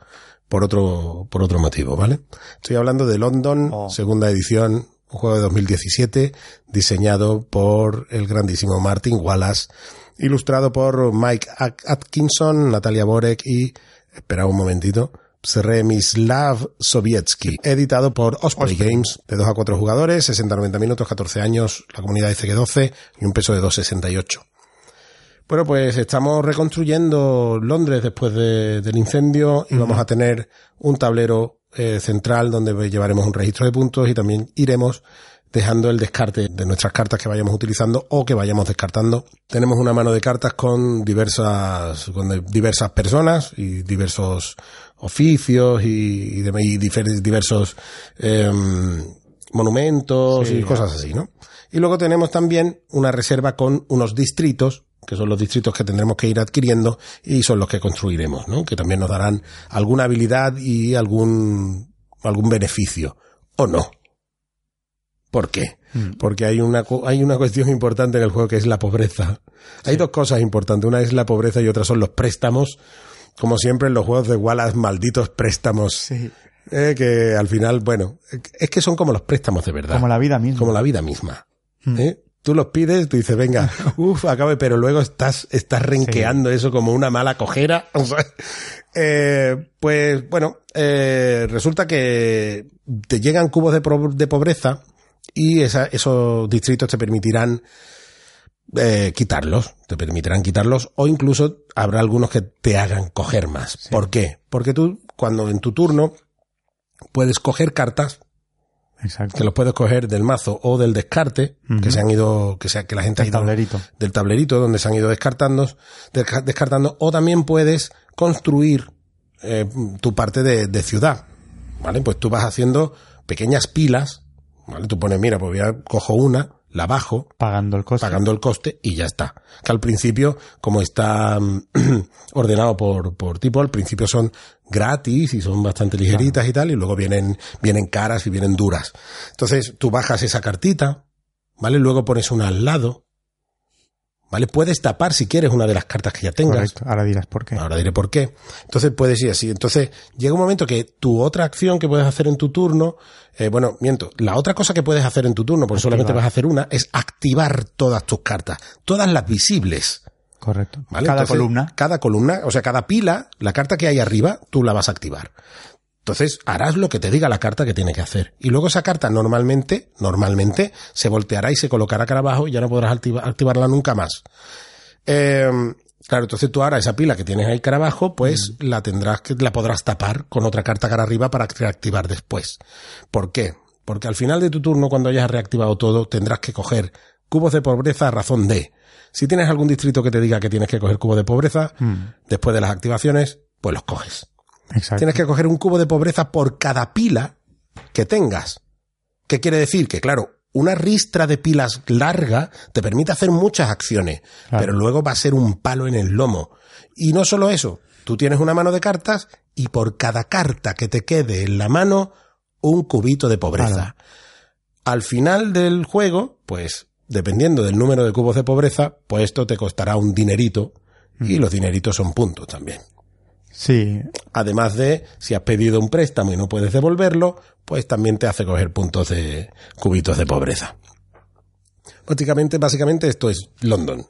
por otro, por otro motivo, ¿vale? Estoy hablando de London, Oh. segunda edición, un juego de 2017, diseñado por el grandísimo Martin Wallace, ilustrado por Mike At- Atkinson, Natalia Borek y, espera un momentito, Przemyslav Sowiecki, editado por Osprey, Games, de 2 a 4 jugadores, 60-90 minutos, 14 años, la comunidad dice que 12 y un peso de 2,68. Bueno, pues estamos reconstruyendo Londres después de- del incendio y vamos a tener un tablero eh, central donde llevaremos un registro de puntos y también iremos dejando el descarte de nuestras cartas que vayamos utilizando o que vayamos descartando. Tenemos una mano de cartas con diversas, con diversas personas y diversos oficios y, y de- y difer- diversos em, monumentos Sí, y cosas así, ¿no? Y luego tenemos también una reserva con unos distritos, que son los distritos que tendremos que ir adquiriendo y son los que construiremos, ¿no? Que también nos darán alguna habilidad y algún, algún beneficio. ¿O no? ¿Por qué? Porque hay una, hay una cuestión importante en el juego que es la pobreza. Hay dos cosas importantes. Una es la pobreza y otra son los préstamos. Como siempre en los juegos de Wallace, malditos préstamos. Sí. Eh, que al final, bueno, es que son como los préstamos de verdad. Como la vida misma. Como la vida misma. ¿eh? Tú los pides, tú dices, venga, uff, acabe, pero luego estás, estás renqueando eso como una mala cojera. O sea, eh, pues bueno, eh, resulta que te llegan cubos de, pro- de pobreza y esa- esos distritos te permitirán eh, quitarlos, te permitirán quitarlos o incluso habrá algunos que te hagan coger más. ¿Por qué? Porque tú, cuando en tu turno puedes coger cartas Exacto. que los puedes coger del mazo o del descarte, que se han ido, que sea que la gente ha ido tablerito. del tablerito donde se han ido descartando, desca- descartando, o también puedes construir eh, tu parte de, de ciudad, ¿vale? Pues tú vas haciendo pequeñas pilas, ¿vale? Tú pones, mira, pues voy a cojo una, la bajo, Pagando el coste. pagando el coste y ya está. Que al principio, como está mm, ordenado por, por tipo, al principio son gratis y son bastante ligeritas y tal, y luego vienen, vienen caras y vienen duras. Entonces, tú bajas esa cartita, ¿vale? Luego pones una al lado, ¿vale? Puedes tapar si quieres una de las cartas que ya tengas. Correcto. Ahora dirás por qué. Ahora diré por qué. Entonces puedes ir así. Entonces llega un momento que tu otra acción que puedes hacer en tu turno, eh, bueno, miento, la otra cosa que puedes hacer en tu turno, porque solamente vas a hacer una, es activar todas tus cartas, todas las visibles. Correcto. ¿vale? Cada Entonces, columna. Cada columna, o sea, cada pila, la carta que hay arriba, tú la vas a activar. Entonces harás lo que te diga la carta que tiene que hacer. Y luego esa carta normalmente, normalmente, se volteará y se colocará cara abajo y ya no podrás activa- activarla nunca más. Eh, claro, entonces tú ahora esa pila que tienes ahí cara abajo, pues la tendrás que, la podrás tapar con otra carta cara arriba para reactivar después. ¿Por qué? Porque al final de tu turno, cuando hayas reactivado todo, tendrás que coger cubos de pobreza a razón de. Si tienes algún distrito que te diga que tienes que coger cubos de pobreza, después de las activaciones, pues los coges. Exacto. Tienes que coger un cubo de pobreza por cada pila que tengas. ¿Qué quiere decir? Que claro, una ristra de pilas larga te permite hacer muchas acciones, Claro. pero luego va a ser un palo en el lomo. Y no solo eso, tú tienes una mano de cartas y por cada carta que te quede en la mano, un cubito de pobreza. Claro. Al final del juego, pues, dependiendo del número de cubos de pobreza, pues esto te costará un dinerito, y los dineritos son puntos también. Sí, Además de, si has pedido un préstamo y no puedes devolverlo, pues también te hace coger puntos de cubitos de pobreza. Básicamente, básicamente esto es London,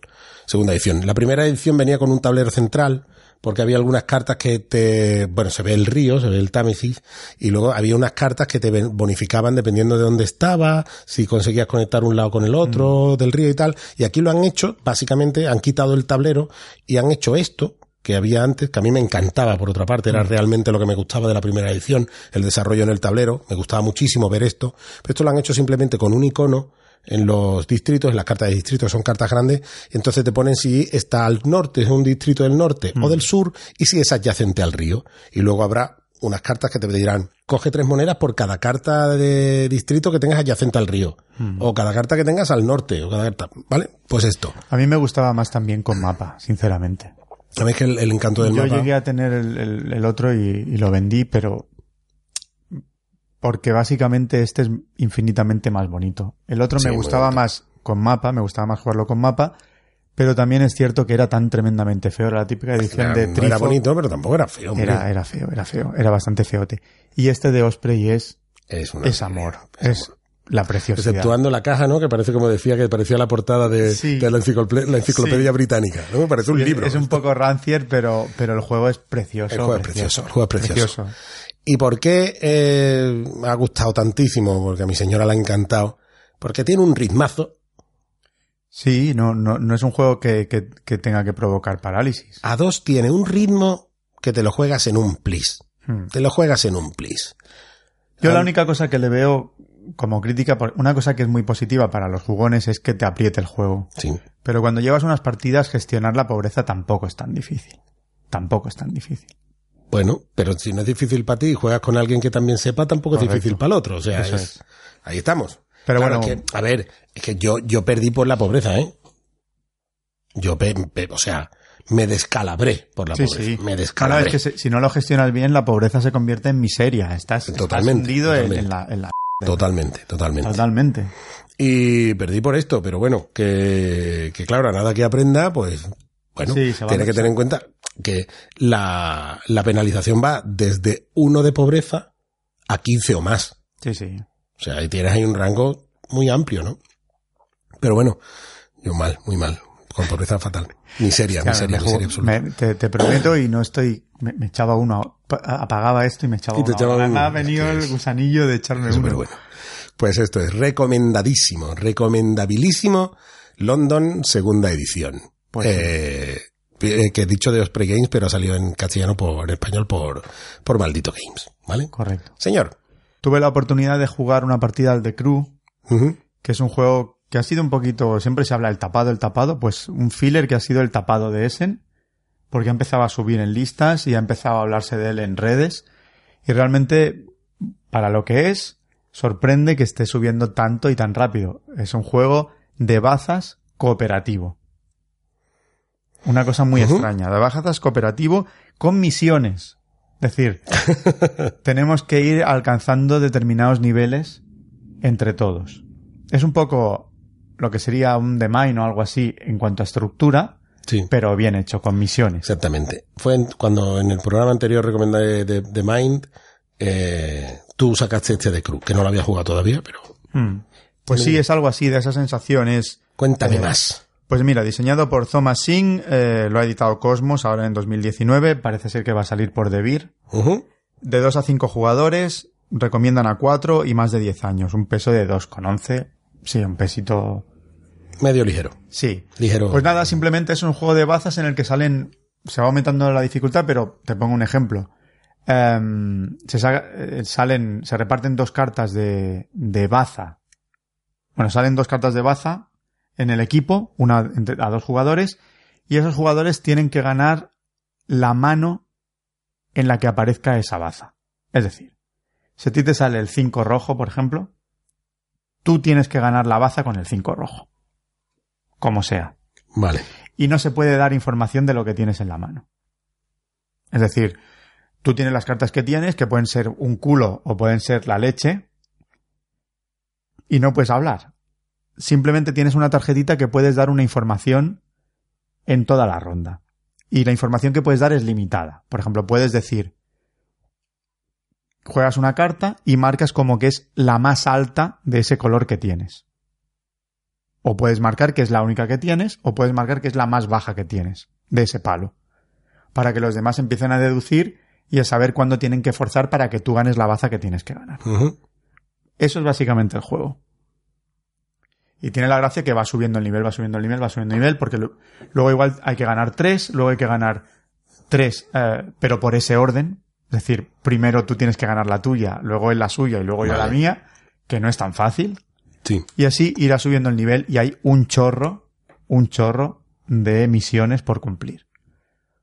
segunda edición. La primera edición venía con un tablero central, porque había algunas cartas que te, bueno, se ve el río, se ve el Támesis, y luego había unas cartas que te bonificaban dependiendo de dónde estaba, si conseguías conectar un lado con el otro del río y tal. Y aquí lo han hecho, básicamente han quitado el tablero y han hecho esto, que había antes, que a mí me encantaba, por otra parte, era realmente lo que me gustaba de la primera edición, el desarrollo en el tablero, me gustaba muchísimo ver esto, pero esto lo han hecho simplemente con un icono en los distritos, en las cartas de distritos son cartas grandes, entonces te ponen si está al norte, es un distrito del norte o del sur, y si es adyacente al río. Y luego habrá unas cartas que te dirán, coge tres monedas por cada carta de distrito que tengas adyacente al río, o cada carta que tengas al norte, o cada carta, ¿vale? Pues esto. a mí me gustaba más también con mapa, sinceramente. Sabéis que el, el encanto del Yo mapa... llegué a tener el, el- el otro y, y lo vendí, pero porque básicamente este es infinitamente más bonito. El otro Sí, me gustaba más con mapa, me gustaba más jugarlo con mapa, pero también es cierto que era tan tremendamente feo. Era la típica edición Era, de no Trifo. era bonito, pero tampoco era feo. Era, era feo, era feo, era bastante feote. Y este de Osprey es, es, una es amor, es la preciosidad. Exceptuando la caja, ¿no? Que parece como decía que parecía la portada de, Sí. de la, enciclope- la enciclopedia Sí. británica, ¿no? Me parece un Sí, libro. Es un poco rancier, pero, pero el juego es precioso. El juego es precioso, el juego es precioso. ¿Y por qué eh, me ha gustado tantísimo? Porque a mi señora le ha encantado. Porque tiene un ritmazo. Sí, no, no, no es un juego que, que, que tenga que provocar parálisis. A dos tiene un ritmo que te lo juegas en un plis. Hmm. Te lo juegas en un plis. Yo la única cosa que le veo como crítica, una cosa que es muy positiva para los jugones es que te apriete el juego. Sí. Pero cuando llevas unas partidas, gestionar la pobreza tampoco es tan difícil. Tampoco es tan difícil. Bueno, pero si no es difícil para ti y juegas con alguien que también sepa, tampoco Correcto. es difícil para el otro. O sea, Eso es- es. ahí estamos. Pero Claro, bueno, que, a ver, es que yo, yo perdí por la pobreza, ¿eh? Yo, pe- pe- o sea, me descalabré por la sí, pobreza. sí. Me Claro, es que si no lo gestionas bien, la pobreza se convierte en miseria. Estás, estás Totalmente, hundido en- totalmente. en la, en la- Totalmente, totalmente. Totalmente. Y perdí por esto, pero bueno, que, que claro, a nada que aprenda, pues, bueno, Sí, tiene que tener en cuenta que la, la penalización va desde uno de pobreza a 15 o más. Sí, sí. O sea, ahí tienes ahí un rango muy amplio, ¿no? Pero bueno, yo mal, muy mal. Con pobreza fatal. Miseria, Claro, miseria, me miseria absoluta. me- te, te prometo y no estoy. Me, me echaba uno. pa- Apagaba esto y me echaba Y te uno. echaba uno. Ha venido Es el es- gusanillo de echarme Súper uno. bueno. Pues esto es recomendadísimo, recomendabilísimo London segunda edición. Pues Eh, eh, que he dicho de Osprey Games, pero ha salido en castellano por en español por, por Maldito Games, ¿vale? Correcto. Señor. Tuve la oportunidad de jugar una partida al The Crew, que es un juego que ha sido un poquito. Siempre se habla del tapado, el tapado. Pues un filler que ha sido el tapado de Essen, porque ha empezado a subir en listas y ha empezado a hablarse de él en redes. Y realmente, para lo que es, sorprende que esté subiendo tanto y tan rápido. Es un juego de bazas cooperativo. Una cosa muy extraña. De bazas cooperativo con misiones. Es decir, tenemos que ir alcanzando determinados niveles entre todos. Es un poco lo que sería un The Mine o algo así en cuanto a estructura, Sí. pero bien hecho, con misiones. Exactamente. Fue en- cuando en el programa anterior recomendé de, de Mind, eh, tú sacaste este de Cruz, que no lo había jugado todavía, pero Hmm. Pues sí, es algo así, de esas sensaciones. cuéntame Eh, más. Pues mira, diseñado por Thomas Singh, eh, lo ha editado Cosmos ahora en 2019, parece ser que va a salir por Devir. Ujú. De 2 a 5 jugadores, recomiendan a 4 y más de 10 años, un peso de 2,11. Sí, un pesito... Medio ligero. Sí. Ligero. Pues nada, simplemente es un juego de bazas en el que salen, se va aumentando la dificultad, pero te pongo un ejemplo. Em, se eh, salen, se reparten dos cartas de, de baza. Bueno, salen dos cartas de baza en el equipo, una entre- a dos jugadores, y esos jugadores tienen que ganar la mano en la que aparezca esa baza. Es decir, si a ti te sale el 5 rojo, por ejemplo, tú tienes que ganar la baza con el 5 rojo. Como sea. Vale. Y no se puede dar información de lo que tienes en la mano. Es decir, tú tienes las cartas que tienes, que pueden ser un culo o pueden ser la leche, y no puedes hablar. Simplemente tienes una tarjetita que puedes dar una información en toda la ronda. Y la información que puedes dar es limitada. Por ejemplo, puedes decir, juegas una carta y marcas como que es la más alta de ese color que tienes. O puedes marcar que es la única que tienes, o puedes marcar que es la más baja que tienes de ese palo. Para que los demás empiecen a deducir y a saber cuándo tienen que forzar para que tú ganes la baza que tienes que ganar. Eso es básicamente el juego. Y tiene la gracia que va subiendo el nivel, va subiendo el nivel, va subiendo el nivel, porque lo- luego igual hay que ganar tres, luego hay que ganar tres, eh, pero por ese orden. Es decir, primero tú tienes que ganar la tuya, luego él la suya y luego yo la mía, que no es tan fácil. Sí. Y así irá subiendo el nivel y hay un chorro, un chorro de misiones por cumplir.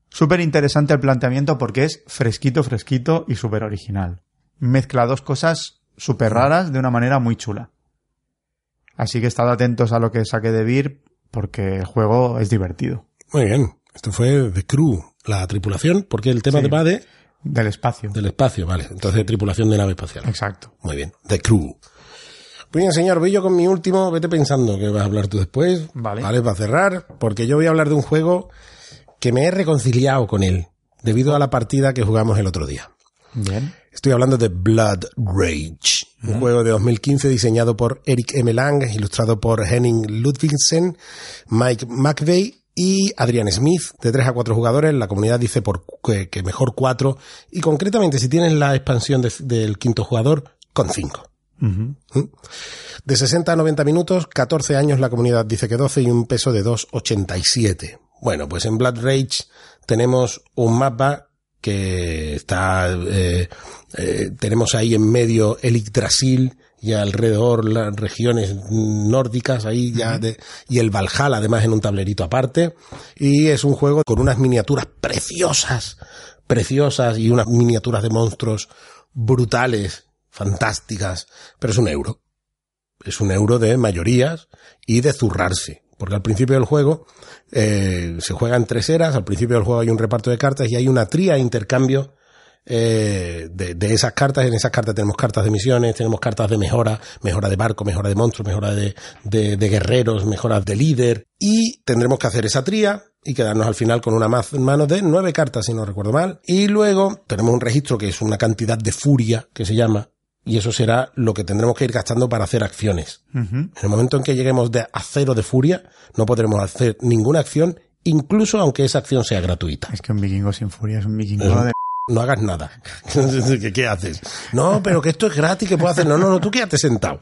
Súper interesante el planteamiento porque es fresquito, fresquito y súper original. Mezcla dos cosas súper raras de una manera muy chula. Así que estad atentos a lo que saque de Vir porque el juego es divertido. Muy bien. Esto fue The Crew, la tripulación, porque el tema Sí. de va de, Del espacio. del espacio, vale. Entonces, tripulación de nave espacial. Exacto. Muy bien. The Crew. Muy bien, señor. Voy yo con mi último. Vete pensando que vas a hablar tú después. Vale. Vale, para cerrar. Porque yo voy a hablar de un juego que me he reconciliado con él. Debido a la partida que jugamos el otro día. Bien. Estoy hablando de Blood Rage, un juego de 2015 diseñado por Eric M. Lang, ilustrado por Henning Ludvigsen, Mike McVeigh y Adrian Smith, de 3 a 4 jugadores. La comunidad dice por que, que mejor 4 y concretamente si tienes la expansión de- del quinto jugador, con 5. Ujú. De 60 a 90 minutos, 14 años la comunidad dice que 12 y un peso de 2,87. Bueno, pues en Blood Rage tenemos un mapa que está, eh, eh, tenemos ahí en medio el Yggdrasil y alrededor las regiones nórdicas ahí ya de, y el Valhalla además en un tablerito aparte. Y es un juego con unas miniaturas preciosas, preciosas y unas miniaturas de monstruos brutales, fantásticas, pero es un euro es un euro de mayorías y de zurrarse. Porque al principio del juego eh, se juegan tres eras, al principio del juego hay un reparto de cartas y hay una tría de intercambio eh, de, de esas cartas. En esas cartas tenemos cartas de misiones, tenemos cartas de mejora, mejora de barco, mejora de monstruos, mejora de, de, de guerreros, mejora de líder. Y tendremos que hacer esa tría y quedarnos al final con una mano de nueve cartas, si no recuerdo mal. Y luego tenemos un registro que es una cantidad de furia, que se llama, y eso será lo que tendremos que ir gastando para hacer acciones. En el momento en que lleguemos de a cero de furia, no podremos hacer ninguna acción, incluso aunque esa acción sea gratuita. Es que un vikingo sin furia es un vikingo Es un- de... No hagas nada. ¿Qué, qué haces? No, pero que esto es gratis, que puedo hacer. No, no, no, tú quédate sentado.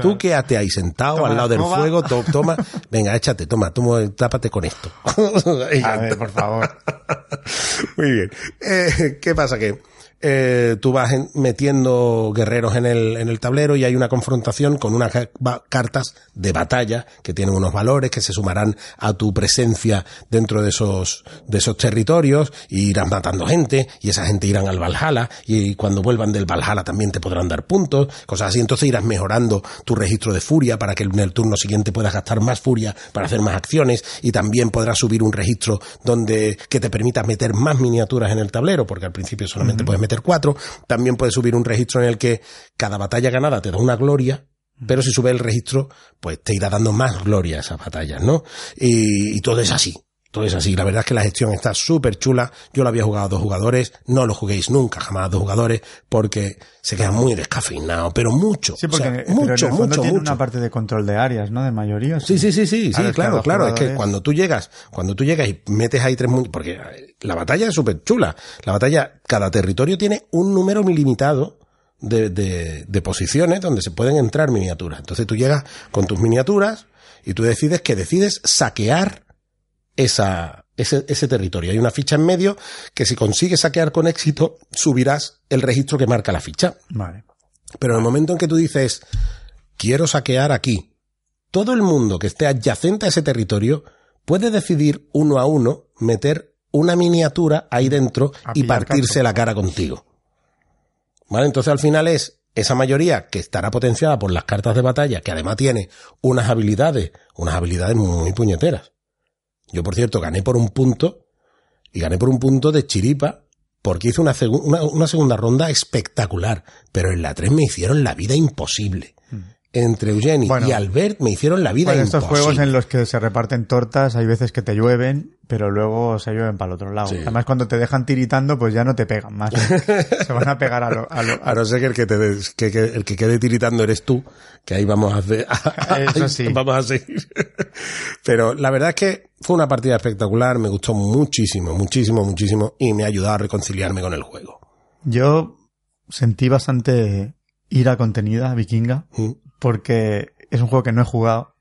Tú quédate ahí sentado Toma al lado la del fuego, to- toma, venga, échate, toma, toma, tápate con esto. A ver, por favor. Muy bien. Eh, ¿Qué pasa? Que eh, tú vas en- metiendo guerreros en el, en el tablero y hay una confrontación con unas cartas de batalla que tienen unos valores que se sumarán a tu presencia dentro de esos, de esos territorios y irás matando gente y esa gente irán al Valhalla y cuando vuelvan del Valhalla también te podrán dar puntos, cosas así. Entonces irás mejorando tu registro de furia para que en el turno siguiente puedas gastar más furia para hacer más acciones y también podrás subir un registro donde que te permita meter más miniaturas en el tablero, porque al principio solamente puedes meter cuatro. También puedes subir un registro en el que cada batalla ganada te da una gloria. Pero si sube el registro, pues te irá dando más gloria a esas batallas, ¿no? Y, y todo es así. Todo es así. La verdad es que la gestión está súper chula. Yo lo había jugado a dos jugadores. No lo juguéis nunca, jamás a dos jugadores, porque se queda muy descafeinado, pero mucho. Sí, porque O sea, pero mucho, en el fondo mucho, tiene mucho. una parte de control de áreas, ¿no? De mayoría. Sí, sí, sí, sí, sí, Claro, claro. Es que cuando tú llegas, cuando tú llegas y metes ahí tres porque la batalla es súper chula. La batalla, cada territorio tiene un número ilimitado de, de, de posiciones donde se pueden entrar miniaturas. Entonces tú llegas con tus miniaturas y tú decides que decides saquear esa, ese, ese territorio. Hay una ficha en medio que si consigues saquear con éxito, subirás el registro que marca la ficha. Vale. Pero en el momento en que tú dices, quiero saquear aquí, todo el mundo que esté adyacente a ese territorio puede decidir uno a uno meter una miniatura ahí dentro A y partirse la cara contigo. ¿Vale? Entonces al final es esa mayoría que estará potenciada por las cartas de batalla, que además tiene unas habilidades, unas habilidades muy puñeteras. Yo, por cierto, gané por un punto, y gané por un punto de chiripa, porque hice una, segu- una, una segunda ronda espectacular, pero en la 3 me hicieron la vida imposible. Entre Eugeni Bueno. y Albert me hicieron la vida Bueno, estos imposible. juegos en los que se reparten tortas, hay veces que te llueven, pero luego se llueven para el otro lado. Sí. Además, cuando te dejan tiritando, pues ya no te pegan más. se van a pegar a lo, a lo- A no ser que el que, te des- que, que el que quede tiritando eres tú, que ahí vamos a hacer, Eso sí. vamos a seguir. Pero la verdad es que fue una partida espectacular, me gustó muchísimo, muchísimo, muchísimo, y me ha ayudado a reconciliarme con el juego. Yo sentí bastante ira contenida, vikinga, ¿Mm? Porque es un juego que no he jugado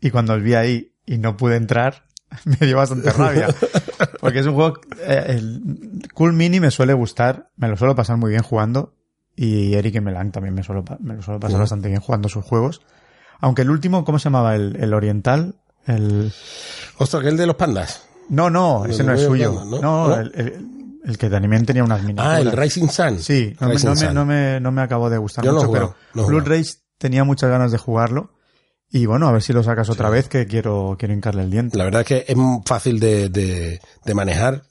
y cuando os vi ahí y no pude entrar, me dio bastante rabia. Porque es un juego, eh, el Cool Mini me suele gustar, me lo suelo pasar muy bien jugando y Eric y Melang también me, suelo, me lo suelo pasar bastante bien jugando sus juegos. Aunque el último, ¿cómo se llamaba? El, el oriental, el... Ostras, que el de los pandas. No, no, El ese no es suyo. ¿no? No, ¿No? El, el- el que también tenía unas miniaturas. Ah, el Rising Sun. Sí, no me, no, me, no, me, no me acabó de gustar Yo mucho, pero Blue. Rage tenía muchas ganas de jugarlo. Y bueno, a ver si lo sacas otra vez, que quiero, quiero hincarle el diente. La verdad es que es fácil de, de, de manejar.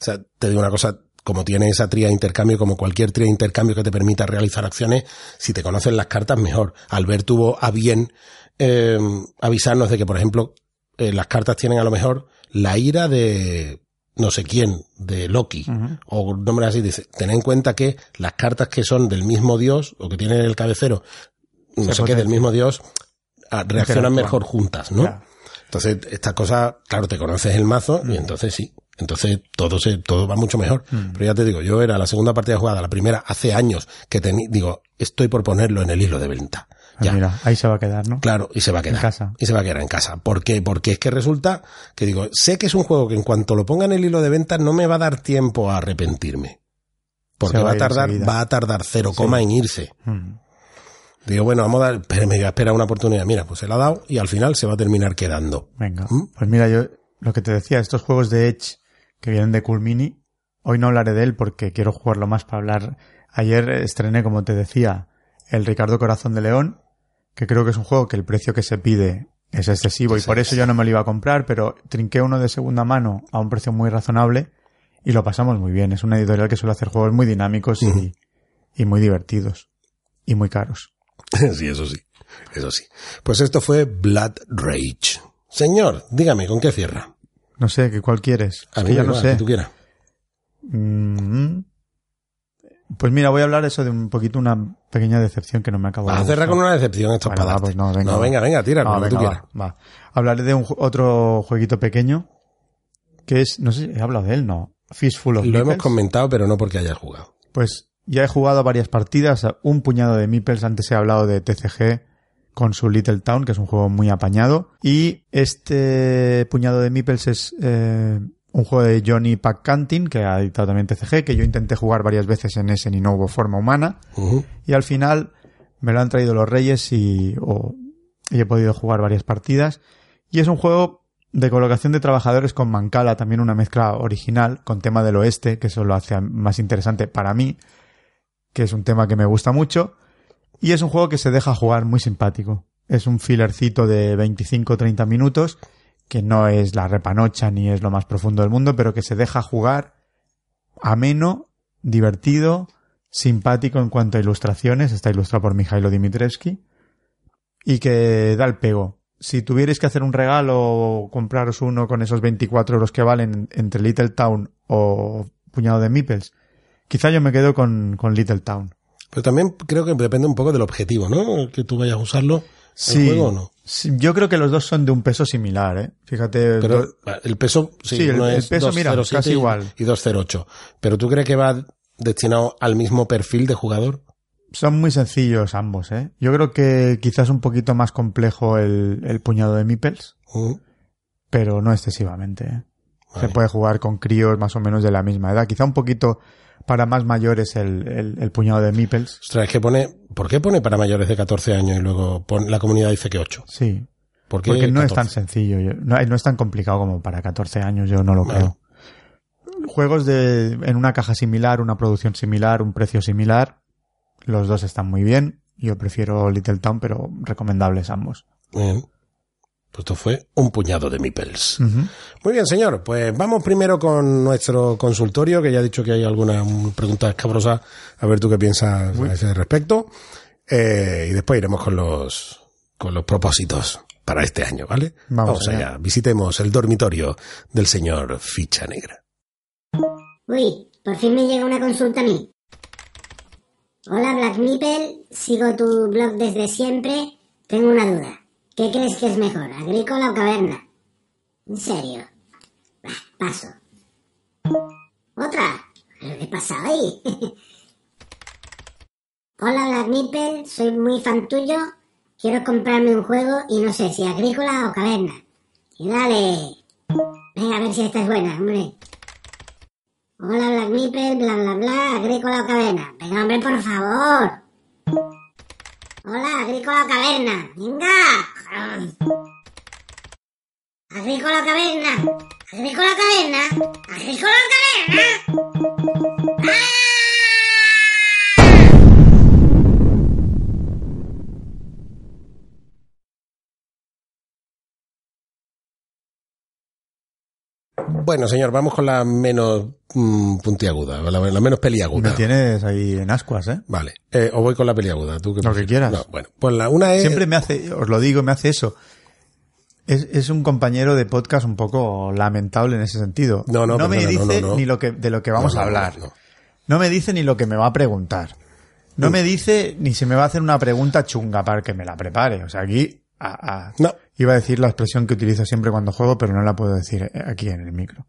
O sea, te digo una cosa, como tiene esa tría de intercambio, como cualquier tría de intercambio que te permita realizar acciones, si te conocen las cartas, mejor. Albert tuvo a bien eh, avisarnos de que, por ejemplo, eh, las cartas tienen a lo mejor la ira de no sé quién, de Loki, Ujú. o nombres así, dice, ten en cuenta que las cartas que son del mismo dios, o que tienen el cabecero, no Se sé qué, del mismo dios, ah, reaccionan mejor juntas, ¿no? Entonces, estas cosas, claro, te conoces el mazo y entonces sí. Entonces todo se, todo va mucho mejor. Pero ya te digo, yo era la segunda partida jugada, la primera hace años que tenía, digo, estoy por ponerlo en el hilo de venta. Pues Ya. mira, ahí se va a quedar, ¿no? Claro, y se va a quedar. En casa. Y se va a quedar en casa. ¿Por qué? Porque es que resulta que digo, sé que es un juego que en cuanto lo ponga en el hilo de venta no me va a dar tiempo a arrepentirme. Porque va va, a tardar, va a tardar cero coma en irse. Mm. Digo, bueno, vamos a dar, pero me a esperar una oportunidad. Mira, pues se la ha dado y al final se va a terminar quedando. Venga. ¿Mm? Pues mira, yo lo que te decía, estos juegos de Edge que vienen de Cool Mini, hoy no hablaré de él porque quiero jugarlo más para hablar. Ayer estrené, como te decía, el Ricardo Corazón de León, que creo que es un juego que el precio que se pide es excesivo y por eso yo no me lo iba a comprar, pero trinqué uno de segunda mano a un precio muy razonable y lo pasamos muy bien. Es una editorial que suele hacer juegos muy dinámicos y muy divertidos y muy caros. Sí, eso sí. Eso sí. Pues esto fue Blood Rage. Señor, dígame, ¿con qué cierra? No sé, ¿qué cuál quieres? A mí ya no sé. que tú quieras. Mm. Pues mira, voy a hablar eso de un poquito una pequeña decepción que no me acabo de a cerrar con una decepción esto Bueno, va, pues no, venga, venga, venga, tira, No, que tú venga, quieras. va, va. Hablaré de un otro jueguito pequeño que es, no sé, he hablado de él, no. Fistful of Lo hemos comentado, pero no porque hayas jugado. Pues ya he jugado varias partidas, un puñado de Meeples, antes he hablado de TCG con su Little Town, que es un juego muy apañado. Y este puñado de Meeples es eh, un juego de Johnny Packcantin, que ha editado también TCG, que yo intenté jugar varias veces en ese y no hubo forma humana. Y al final me lo han traído los Reyes y, y he podido jugar varias partidas. Y es un juego de colocación de trabajadores con Mancala, también una mezcla original con tema del oeste, que eso lo hace más interesante para mí, que es un tema que me gusta mucho. Y es un juego que se deja jugar muy simpático. Es un fillercito de 25-30 minutos, que no es la repanocha ni es lo más profundo del mundo, pero que se deja jugar ameno, divertido, simpático en cuanto a ilustraciones. Está ilustrado por Mijailo Dimitrevsky. Y que da el pego. Si tuvierais que hacer un regalo o compraros uno con esos 24 euros que valen entre Little Town o Puñado de Meeples, quizá yo me quedo con, con Little Town. Pero también creo que depende un poco del objetivo, ¿no? Que tú vayas a usarlo. Sí, ¿El juego o no? sí, yo creo que los dos son de un peso similar, ¿eh? Fíjate, Pero do- el peso, sí, Sí, el- peso, mira, 207 casi igual. Y 208. Pero tú crees que va destinado al mismo perfil de jugador? son muy sencillos ambos, ¿eh? Yo creo que quizás un poquito más complejo el, el puñado de Ujú. pero no excesivamente, ¿eh? Se puede jugar con críos más o menos de la misma edad. Quizá un poquito para más mayores el, el, el puñado de Meeples. Ostras, es que pone, ¿por qué pone para mayores de 14 años y luego pone- la comunidad dice que 8? Sí. ¿Por qué Porque no es 14? tan sencillo. yo- no, no es tan complicado como para 14 años, yo no lo creo. Juegos de, en una caja similar, una producción similar, un precio similar, Los dos están muy bien. Yo prefiero Little Town, pero recomendables ambos. Bien. Pues esto fue un puñado de. Ujú. Muy bien, señor. Pues vamos primero con nuestro consultorio, que ya he dicho que hay alguna mm, pregunta escabrosa. A ver tú qué piensas a ese respecto. Eh, y después iremos con los, con los propósitos para este año, ¿vale? Vamos allá. Visitemos el dormitorio del señor Ficha Negra. Uy, por fin me llega una consulta a mí. Hola Black Nipple, sigo tu blog desde siempre. Tengo una duda. ¿Qué crees que es mejor, agrícola o caverna? ¿En serio? Bah, paso. ¿Otra? ¿Pero ¿Qué pasa ahí? Hola Black Nipple, soy muy fan tuyo. Quiero comprarme un juego y no sé si agrícola o caverna. Y dale. Venga, a ver si esta es buena, hombre. Hola Black Nipple, bla bla bla, agrícola o caverna. Venga, hombre, por favor. Hola, agrícola caverna. Venga. Agrícola caverna. Agrícola caverna. Agrícola caverna. Bueno, señor, vamos con la menos mm, puntiaguda, la, la menos peliaguda. Me tienes ahí en ascuas, ¿eh? Vale. Eh, o voy con la peliaguda. ¿Tú qué Lo que quieras. No, bueno, pues la una es... Siempre me hace, os lo digo, me hace eso. Es, es un compañero de podcast un poco lamentable en ese sentido. No, no, me no, dice no, no. ni lo que, de lo que vamos a hablar. no. No me dice ni lo que me va a preguntar. No me dice ni si me va a hacer una pregunta chunga para que me la prepare. O sea, aquí a- a- No. iba a decir la expresión que utilizo siempre cuando juego, pero no la puedo decir eh, aquí en el micro.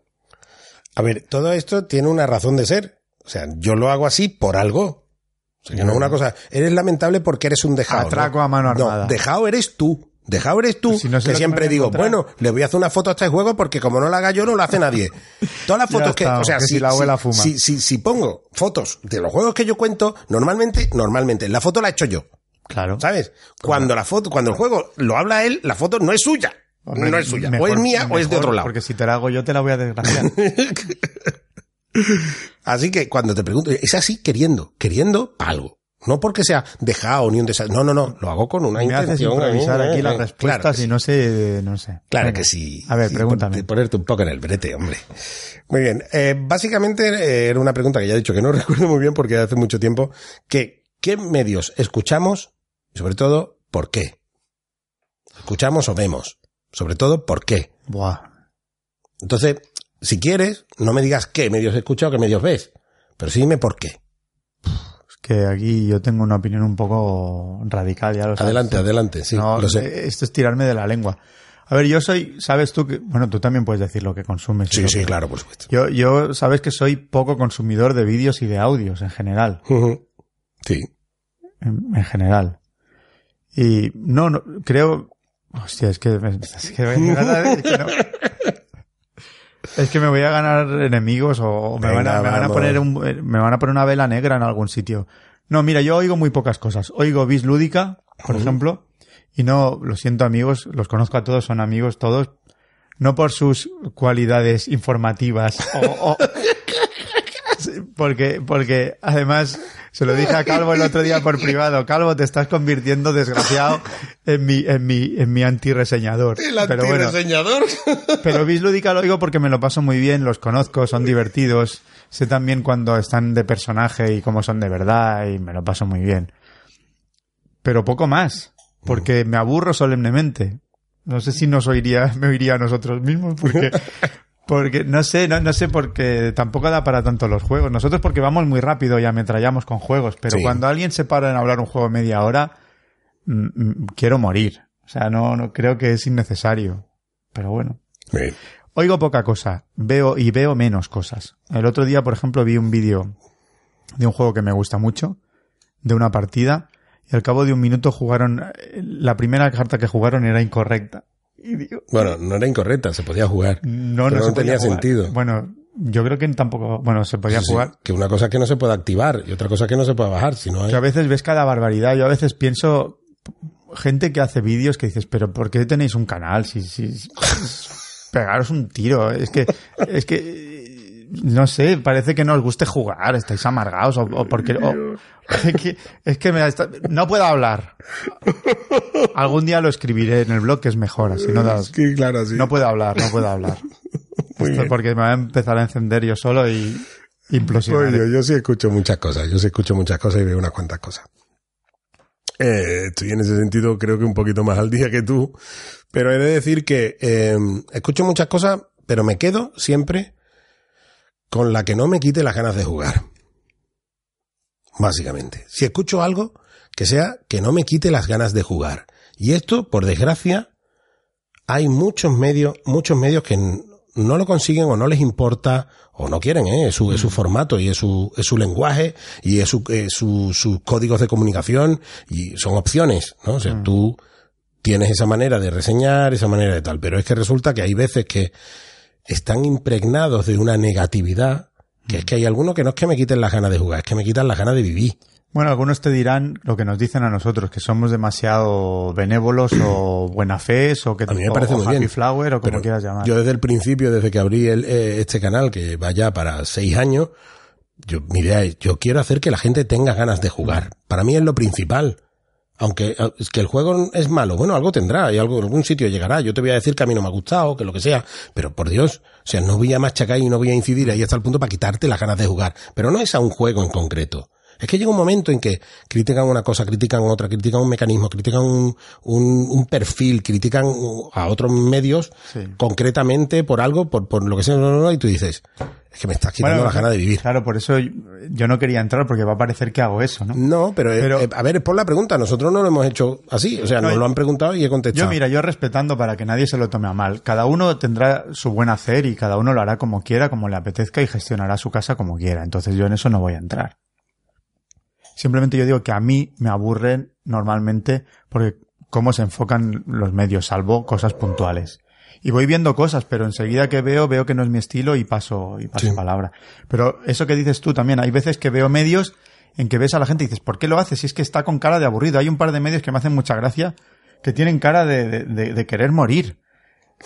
A ver, todo esto tiene una razón de ser. O sea, yo lo hago así por algo. O sea, que no es una cosa. Eres lamentable porque eres un dejado. Atraco ¿no? a mano armada. No, dejado eres tú. Dejado eres tú. Pues si no que siempre digo, encontrar. bueno, le voy a hacer una foto a este juego porque como no la haga yo, no la hace nadie. Todas las fotos que, o sea, que si, si la abuela si- fuma. si- si- si pongo fotos de los juegos que yo cuento, normalmente, normalmente, la foto la he hecho yo. Claro. ¿Sabes? Cuando la foto, cuando el juego lo habla él, la foto no es suya. No es suya. mejor- o es mía o es de otro lado. Porque si te la hago yo, te la voy a desgraciar. Así que cuando te pregunto, es así queriendo, queriendo algo. No porque sea dejado ni un desastre. No, no, no. Lo hago con una me haces intención. improvisar eh, aquí eh, las eh. respuestas Claro y sí. no sé, no sé. Claro Venga. que sí. A ver, Sí, pregúntame. pon- Ponerte un poco en el brete, hombre. Muy bien. Eh, básicamente era una pregunta que ya he dicho que no recuerdo muy bien porque hace mucho tiempo. Que, ¿qué medios escuchamos? Y sobre todo, ¿por qué? ¿Escuchamos o vemos? Sobre todo, ¿por qué? Buah. Entonces, si quieres, no me digas qué medios escuchas o qué medios ves. Pero sí dime por qué. Es que aquí yo tengo una opinión un poco radical, ya lo sabes. Adelante, adelante. Sí, no, lo sé. eh, Esto es tirarme de la lengua. A ver, yo soy, sabes tú que, bueno, tú también puedes decir lo que consumes. Sí, sí, que- claro, por supuesto. Yo, yo, sabes que soy poco consumidor de vídeos y de audios en general. Sí. En, en general. Y no, no, creo, hostia, es que, me- es que, voy a ganar- es que no. Es que me voy a ganar enemigos o me, van, a, me van poner un- eh, me van a poner una vela negra en algún sitio. No, mira, yo oigo muy pocas cosas. Oigo Bis Lúdica, por ejemplo, y no, lo siento amigos, los conozco a todos, son amigos todos, no por sus cualidades informativas o, o- porque, porque además se lo dije a Calvo el otro día por privado, Calvo te estás convirtiendo desgraciado en mi, en mi, en mi antirreseñador. Pero bueno, pero lo oigo porque me lo paso muy bien, los conozco, son divertidos. Sé también cuando están de personaje y cómo son de verdad y me lo paso muy bien. Pero poco más, porque me aburro solemnemente. No sé si nos oiría, me oiría a nosotros mismos, porque, porque no sé, no, no sé porque tampoco da para tanto los juegos. Nosotros porque vamos muy rápido y ametrallamos con juegos, pero Sí. cuando alguien se para en hablar un juego media hora, mm, mm, quiero morir. O sea, no, no creo que es innecesario. Pero bueno. Oigo poca cosa, veo y veo menos cosas. El otro día, por ejemplo, vi un vídeo de un juego que me gusta mucho, de una partida, y al cabo de un minuto jugaron, eh, la primera carta que jugaron era incorrecta. Y digo, Bueno, no era incorrecta, se podía jugar. no, no, no se podía tenía sentido. Bueno, yo creo que tampoco, bueno, se podía Sí, jugar. Que una cosa es que no se puede activar y otra cosa es que no se puede bajar. Si no hay... A veces ves cada barbaridad. Yo a veces pienso, gente que hace vídeos que dices, pero ¿por qué tenéis un canal? Si, si- pegaros un tiro. Es que, es que, no sé, parece que no os guste jugar, estáis amargados o, o porque... o- es que, es que me está- no puedo hablar. Algún día lo escribiré en el blog que es mejor, así no da- Sí, claro, sí. No puedo hablar, no puedo hablar. Esto porque me va a empezar a encender yo solo y implosionar. Yo, yo sí escucho muchas cosas, yo sí escucho muchas cosas y veo unas cuantas cosas. Eh, estoy en ese sentido creo que un poquito más al día que tú, pero he de decir que eh, escucho muchas cosas, pero me quedo siempre con la que no me quite las ganas de jugar. Básicamente. Si escucho algo, que sea que no me quite las ganas de jugar. Y esto, por desgracia, hay muchos medios, muchos medios que no lo consiguen o no les importa o no quieren, ¿eh? es, su, es su formato y es su, es su lenguaje y es su, es su- sus códigos de comunicación y son opciones, ¿no? O sea, tú tienes esa manera de reseñar, esa manera de tal, pero es que resulta que hay veces que están impregnados de una negatividad que es que hay algunos que no es que me quiten las ganas de jugar, es que me quitan las ganas de vivir. Bueno, algunos te dirán lo que nos dicen a nosotros, que somos demasiado benévolos o buena fe o que A mí me parece o muy happy bien. flower o como quieras llamar. Yo desde el principio, desde que abrí el, eh, este canal, que va ya para seis años, yo, mi idea es, yo quiero hacer que la gente tenga ganas de jugar. Para mí es lo principal. Aunque eh, es que el juego es malo, bueno, algo tendrá y algo, algún sitio llegará. Yo te voy a decir que a mí no me ha gustado, que lo que sea, pero por Dios, o sea, no voy a machacar y no voy a incidir ahí hasta el punto para quitarte las ganas de jugar. Pero no es a un juego en concreto. Es que llega un momento en que critican una cosa, critican otra, critican un mecanismo, critican un, un, un perfil, critican a otros medios Sí. concretamente por algo, por, por lo que sea, no, no, no, y tú dices, es que me estás quitando Bueno, la gana de vivir. Claro, por eso yo no quería entrar porque va a parecer que hago eso, ¿no? No, pero, eh, Pero- eh, a ver, es por la pregunta. Nosotros no lo hemos hecho así. O sea, No, nos lo han preguntado y he contestado. Yo, mira, yo respetando para que nadie se lo tome a mal. Cada uno tendrá su buen hacer y cada uno lo hará como quiera, como le apetezca y gestionará su casa como quiera. Entonces yo en eso no voy a entrar. Simplemente yo digo que a mí me aburren normalmente porque cómo se enfocan los medios, salvo cosas puntuales. Y voy viendo cosas, pero enseguida que veo, veo que no es mi estilo y paso, y paso Sí. palabra. Pero eso que dices tú también, hay veces que veo medios en que ves a la gente y dices, ¿por qué lo haces? Si es que está con cara de aburrido. Hay un par de medios que me hacen mucha gracia que tienen cara de, de- de- de querer morir.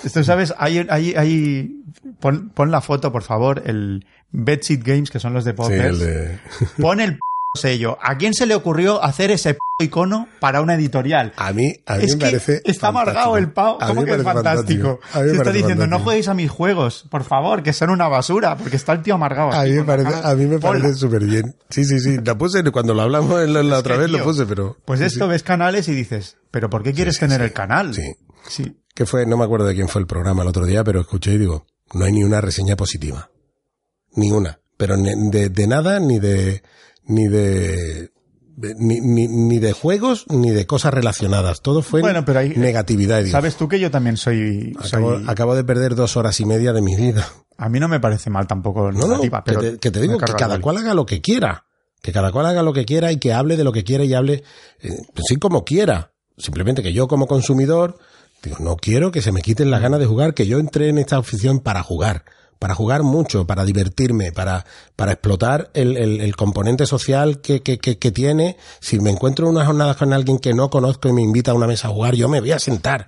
Esto, ¿sabes? Hay, hay, hay, pon, pon la foto, por favor, el Bedsheet Games, que son los de Poppers. Pon el p sello. ¿A quién se le ocurrió hacer ese p icono para una editorial? A mí, a mí es me que parece. está amargado fantástico. el mí ¿Cómo me que es fantástico? A mí me Se está diciendo, no fantástico. jueguéis a mis juegos, por favor, que son una basura, porque está el tío amargado. A mí me parece, cara. a mí me Ponla. parece súper bien. Sí, sí, sí. La puse cuando lo hablamos en la, la otra que, vez, lo puse, pero. Pues sí, esto sí. ves canales y dices, ¿pero por qué quieres tener el canal? Sí. Sí. Que fue, no me acuerdo de quién fue el programa el otro día, pero escuché y digo, no hay ni una reseña positiva. Ni una. Pero de nada, ni de, ni de, ni, ni, ni de juegos, ni de cosas relacionadas. Todo fue Bueno, pero hay- negatividad. y digo, Sabes tú que yo también soy... acabo, soy- acabo de perder dos horas y media de mi vida. A mí no me parece mal tampoco No, no, negativa, que te, que te digo que cada cual haga lo que quiera. Que cada cual haga lo que quiera y que hable de lo que quiera y hable, eh, pues sí, como quiera. Simplemente que yo como consumidor, digo, no quiero que se me quiten las ganas de jugar, que yo entré en esta afición para jugar. Para jugar mucho, para divertirme, para, para explotar el, el, el componente social que, que, que, que tiene. Si me encuentro en una jornada con alguien que no conozco y me invita a una mesa a jugar, yo me voy a sentar.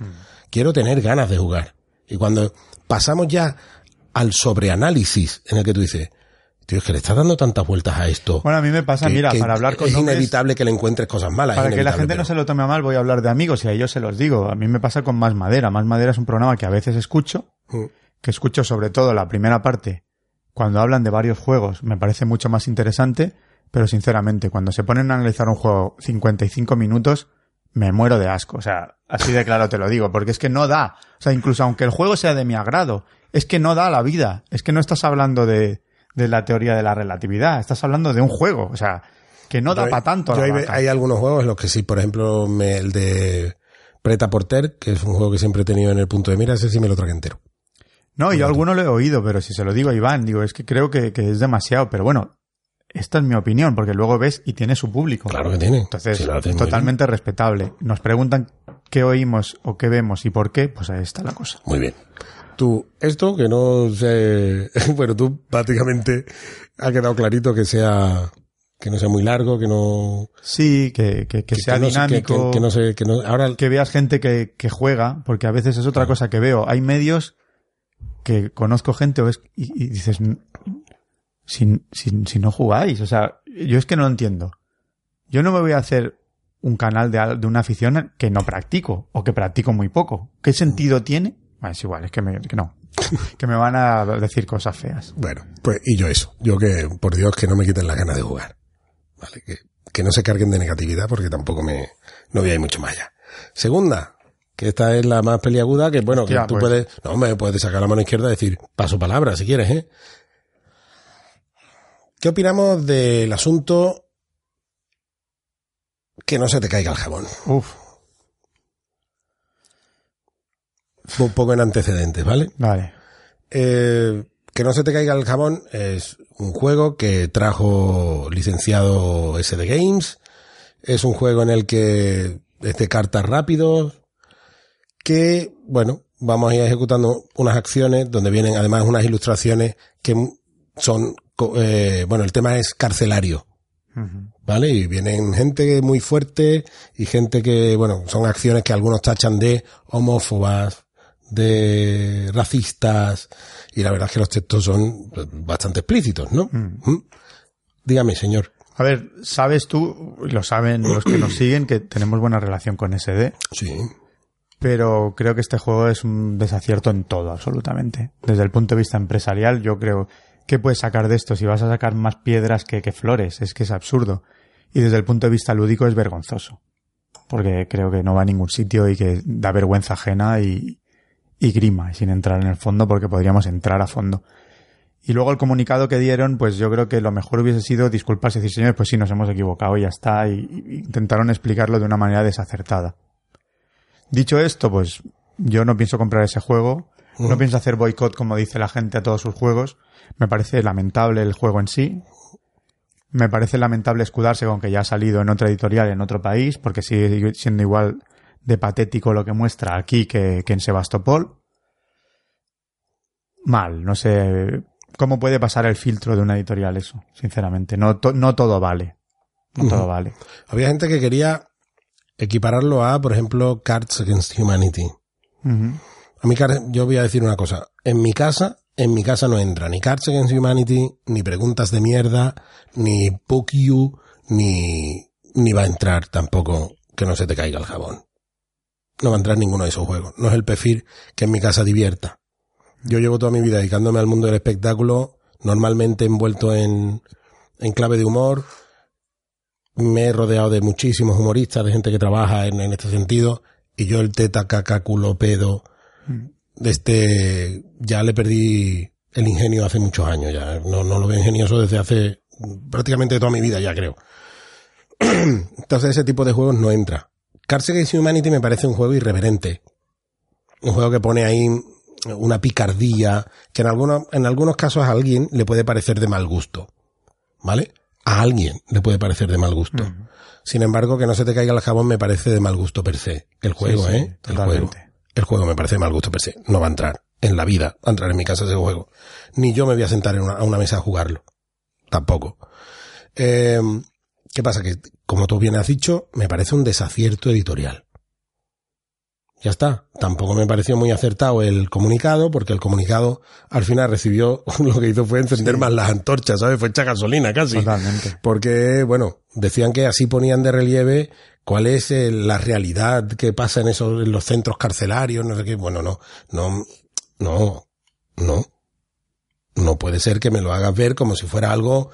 Quiero tener ganas de jugar. Y cuando pasamos ya al sobreanálisis en el que tú dices, tío, es que le estás dando tantas vueltas a esto. Bueno, a mí me pasa, que- mira, que para hablar con es inevitable que le encuentres cosas malas. Para que la gente no se lo tome a mal, voy a hablar de amigos y a ellos se los digo. A mí me pasa con Más Madera. Más Madera es un programa que a veces escucho, Mm. Que escucho sobre todo la primera parte, cuando hablan de varios juegos, me parece mucho más interesante, pero sinceramente, cuando se ponen a analizar un juego 55 minutos, me muero de asco. O sea, así de claro te lo digo, porque es que no da. O sea, incluso aunque el juego sea de mi agrado, es que no da la vida. Es que no estás hablando de, de la teoría de la relatividad, estás hablando de un juego. O sea, que no da para tanto. yo hay, hay algunos juegos en los que sí, por ejemplo, me- el de Preta Porter, que es un juego que siempre he tenido en el punto de mira, ese sí me lo traje entero. No, yo alguno lo he oído, pero si se lo digo a Iván, digo, es que creo que, que es demasiado. Pero bueno, esta es mi opinión, porque luego ves y tiene su público. Claro que tiene. Entonces, Sí, muy totalmente respetable. Nos preguntan qué oímos o qué vemos y por qué, pues ahí está la cosa. Muy bien. Tú, esto que no sé, bueno, tú prácticamente ha quedado clarito que sea, que no sea muy largo, que no, Sí, que, que, que que- sea que no se- que- dinámico, que, que no sé, que no, ahora, que veas gente que, que juega, porque a veces es otra cosa que veo. Hay medios que conozco gente o es- y, y dices, "Mm, si, si, si no jugáis? O sea, yo es que no lo entiendo. Yo no me voy a hacer un canal de, al- de una afición que no practico o que practico muy poco. ¿Qué sentido tiene? Bueno, es igual, es que, me, que no. que me van a decir cosas feas. Bueno, pues y yo eso. Yo que, por Dios, que no me quiten las ganas de jugar. Vale, que, que no se carguen de negatividad porque tampoco me, no voy a ir mucho más allá. Segunda, que esta es la más peliaguda, que bueno, que tú pues. puedes, no, me puedes sacar la mano izquierda y decir, paso palabra si quieres, ¿eh? ¿Qué opinamos del asunto que no se te caiga el jabón? Uf, Un poco en antecedentes, ¿vale? vale. Eh, que no se te caiga el jabón es un juego que trajo licenciado SD Games. Es un juego en el que es de cartas rápidos. Que, bueno, vamos a ir ejecutando unas acciones donde vienen además unas ilustraciones que son, eh, bueno, el tema es carcelario. ¿Vale? Y vienen gente muy fuerte y gente que, bueno, son acciones que algunos tachan de homófobas, de racistas, y la verdad es que los textos son bastante explícitos, ¿no? ¿Mm? Dígame, señor. A ver, sabes tú, lo saben los que nos siguen, que tenemos buena relación con SD, Sí. Pero creo que este juego es un desacierto en todo, absolutamente. Desde el punto de vista empresarial, yo creo que puedes sacar de esto si vas a sacar más piedras que, flores, es que es absurdo. Y desde el punto de vista lúdico es vergonzoso, porque creo que no va a ningún sitio y que da vergüenza ajena y, y grima, sin entrar en el fondo, porque podríamos entrar a fondo. Y luego el comunicado que dieron, pues yo creo que lo mejor hubiese sido disculparse y decir, señores, pues sí, nos hemos equivocado y ya está, y intentaron explicarlo de una manera desacertada. Dicho esto, pues yo no pienso comprar ese juego, no pienso hacer boicot como dice la gente a todos sus juegos, me parece lamentable el juego en sí, me parece lamentable escudarse con que ya ha salido en otra editorial en otro país, porque sigue siendo igual de patético lo que muestra aquí que, que en Sebastopol. Mal, no sé cómo puede pasar el filtro de una editorial eso, sinceramente. No, to- no todo vale. No todo vale. Había gente que quería equipararlo a, por ejemplo, Cards Against Humanity. Ujú. A mí, yo voy a decir una cosa. En mi casa, en mi casa no entra ni Cards Against Humanity, ni preguntas de mierda, ni Book You, ni, ni va a entrar tampoco que no se te caiga el jabón. No va a entrar ninguno de esos juegos. No es el perfil que en mi casa divierta. Yo llevo toda mi vida dedicándome al mundo del espectáculo, normalmente envuelto en, en clave de humor. Me he rodeado de muchísimos humoristas, de gente que trabaja en, este sentido, y yo el teta, caca, culo, pedo, de este, ya le perdí el ingenio hace muchos años, ya no, no lo veo ingenioso desde hace prácticamente toda mi vida, ya creo. Entonces ese tipo de juegos no entra. Cards Against Humanity me parece un juego irreverente. Un juego que pone ahí una picardía que en algunos, en algunos casos a alguien le puede parecer de mal gusto. ¿Vale? A alguien le puede parecer de mal gusto. Sin embargo, que no se te caiga el jabón me parece de mal gusto per se. El juego, Sí, sí, ¿eh? El juego. El juego me parece de mal gusto per se. No va a entrar en la vida, va a entrar en mi casa ese juego. Ni yo me voy a sentar en una- a una mesa a jugarlo. Tampoco. Eh, ¿Qué pasa? Que, como tú bien has dicho, me parece un desacierto editorial. Ya está. Tampoco me pareció muy acertado el comunicado, porque el comunicado al final recibió, lo que hizo fue encender más las antorchas, ¿sabes? Fue echar gasolina casi. Totalmente. Porque, bueno, decían que así ponían de relieve cuál es eh, la realidad que pasa en esos, en los centros carcelarios, no sé qué. Bueno, no, no, no, no. No puede ser que me lo hagas ver como si fuera algo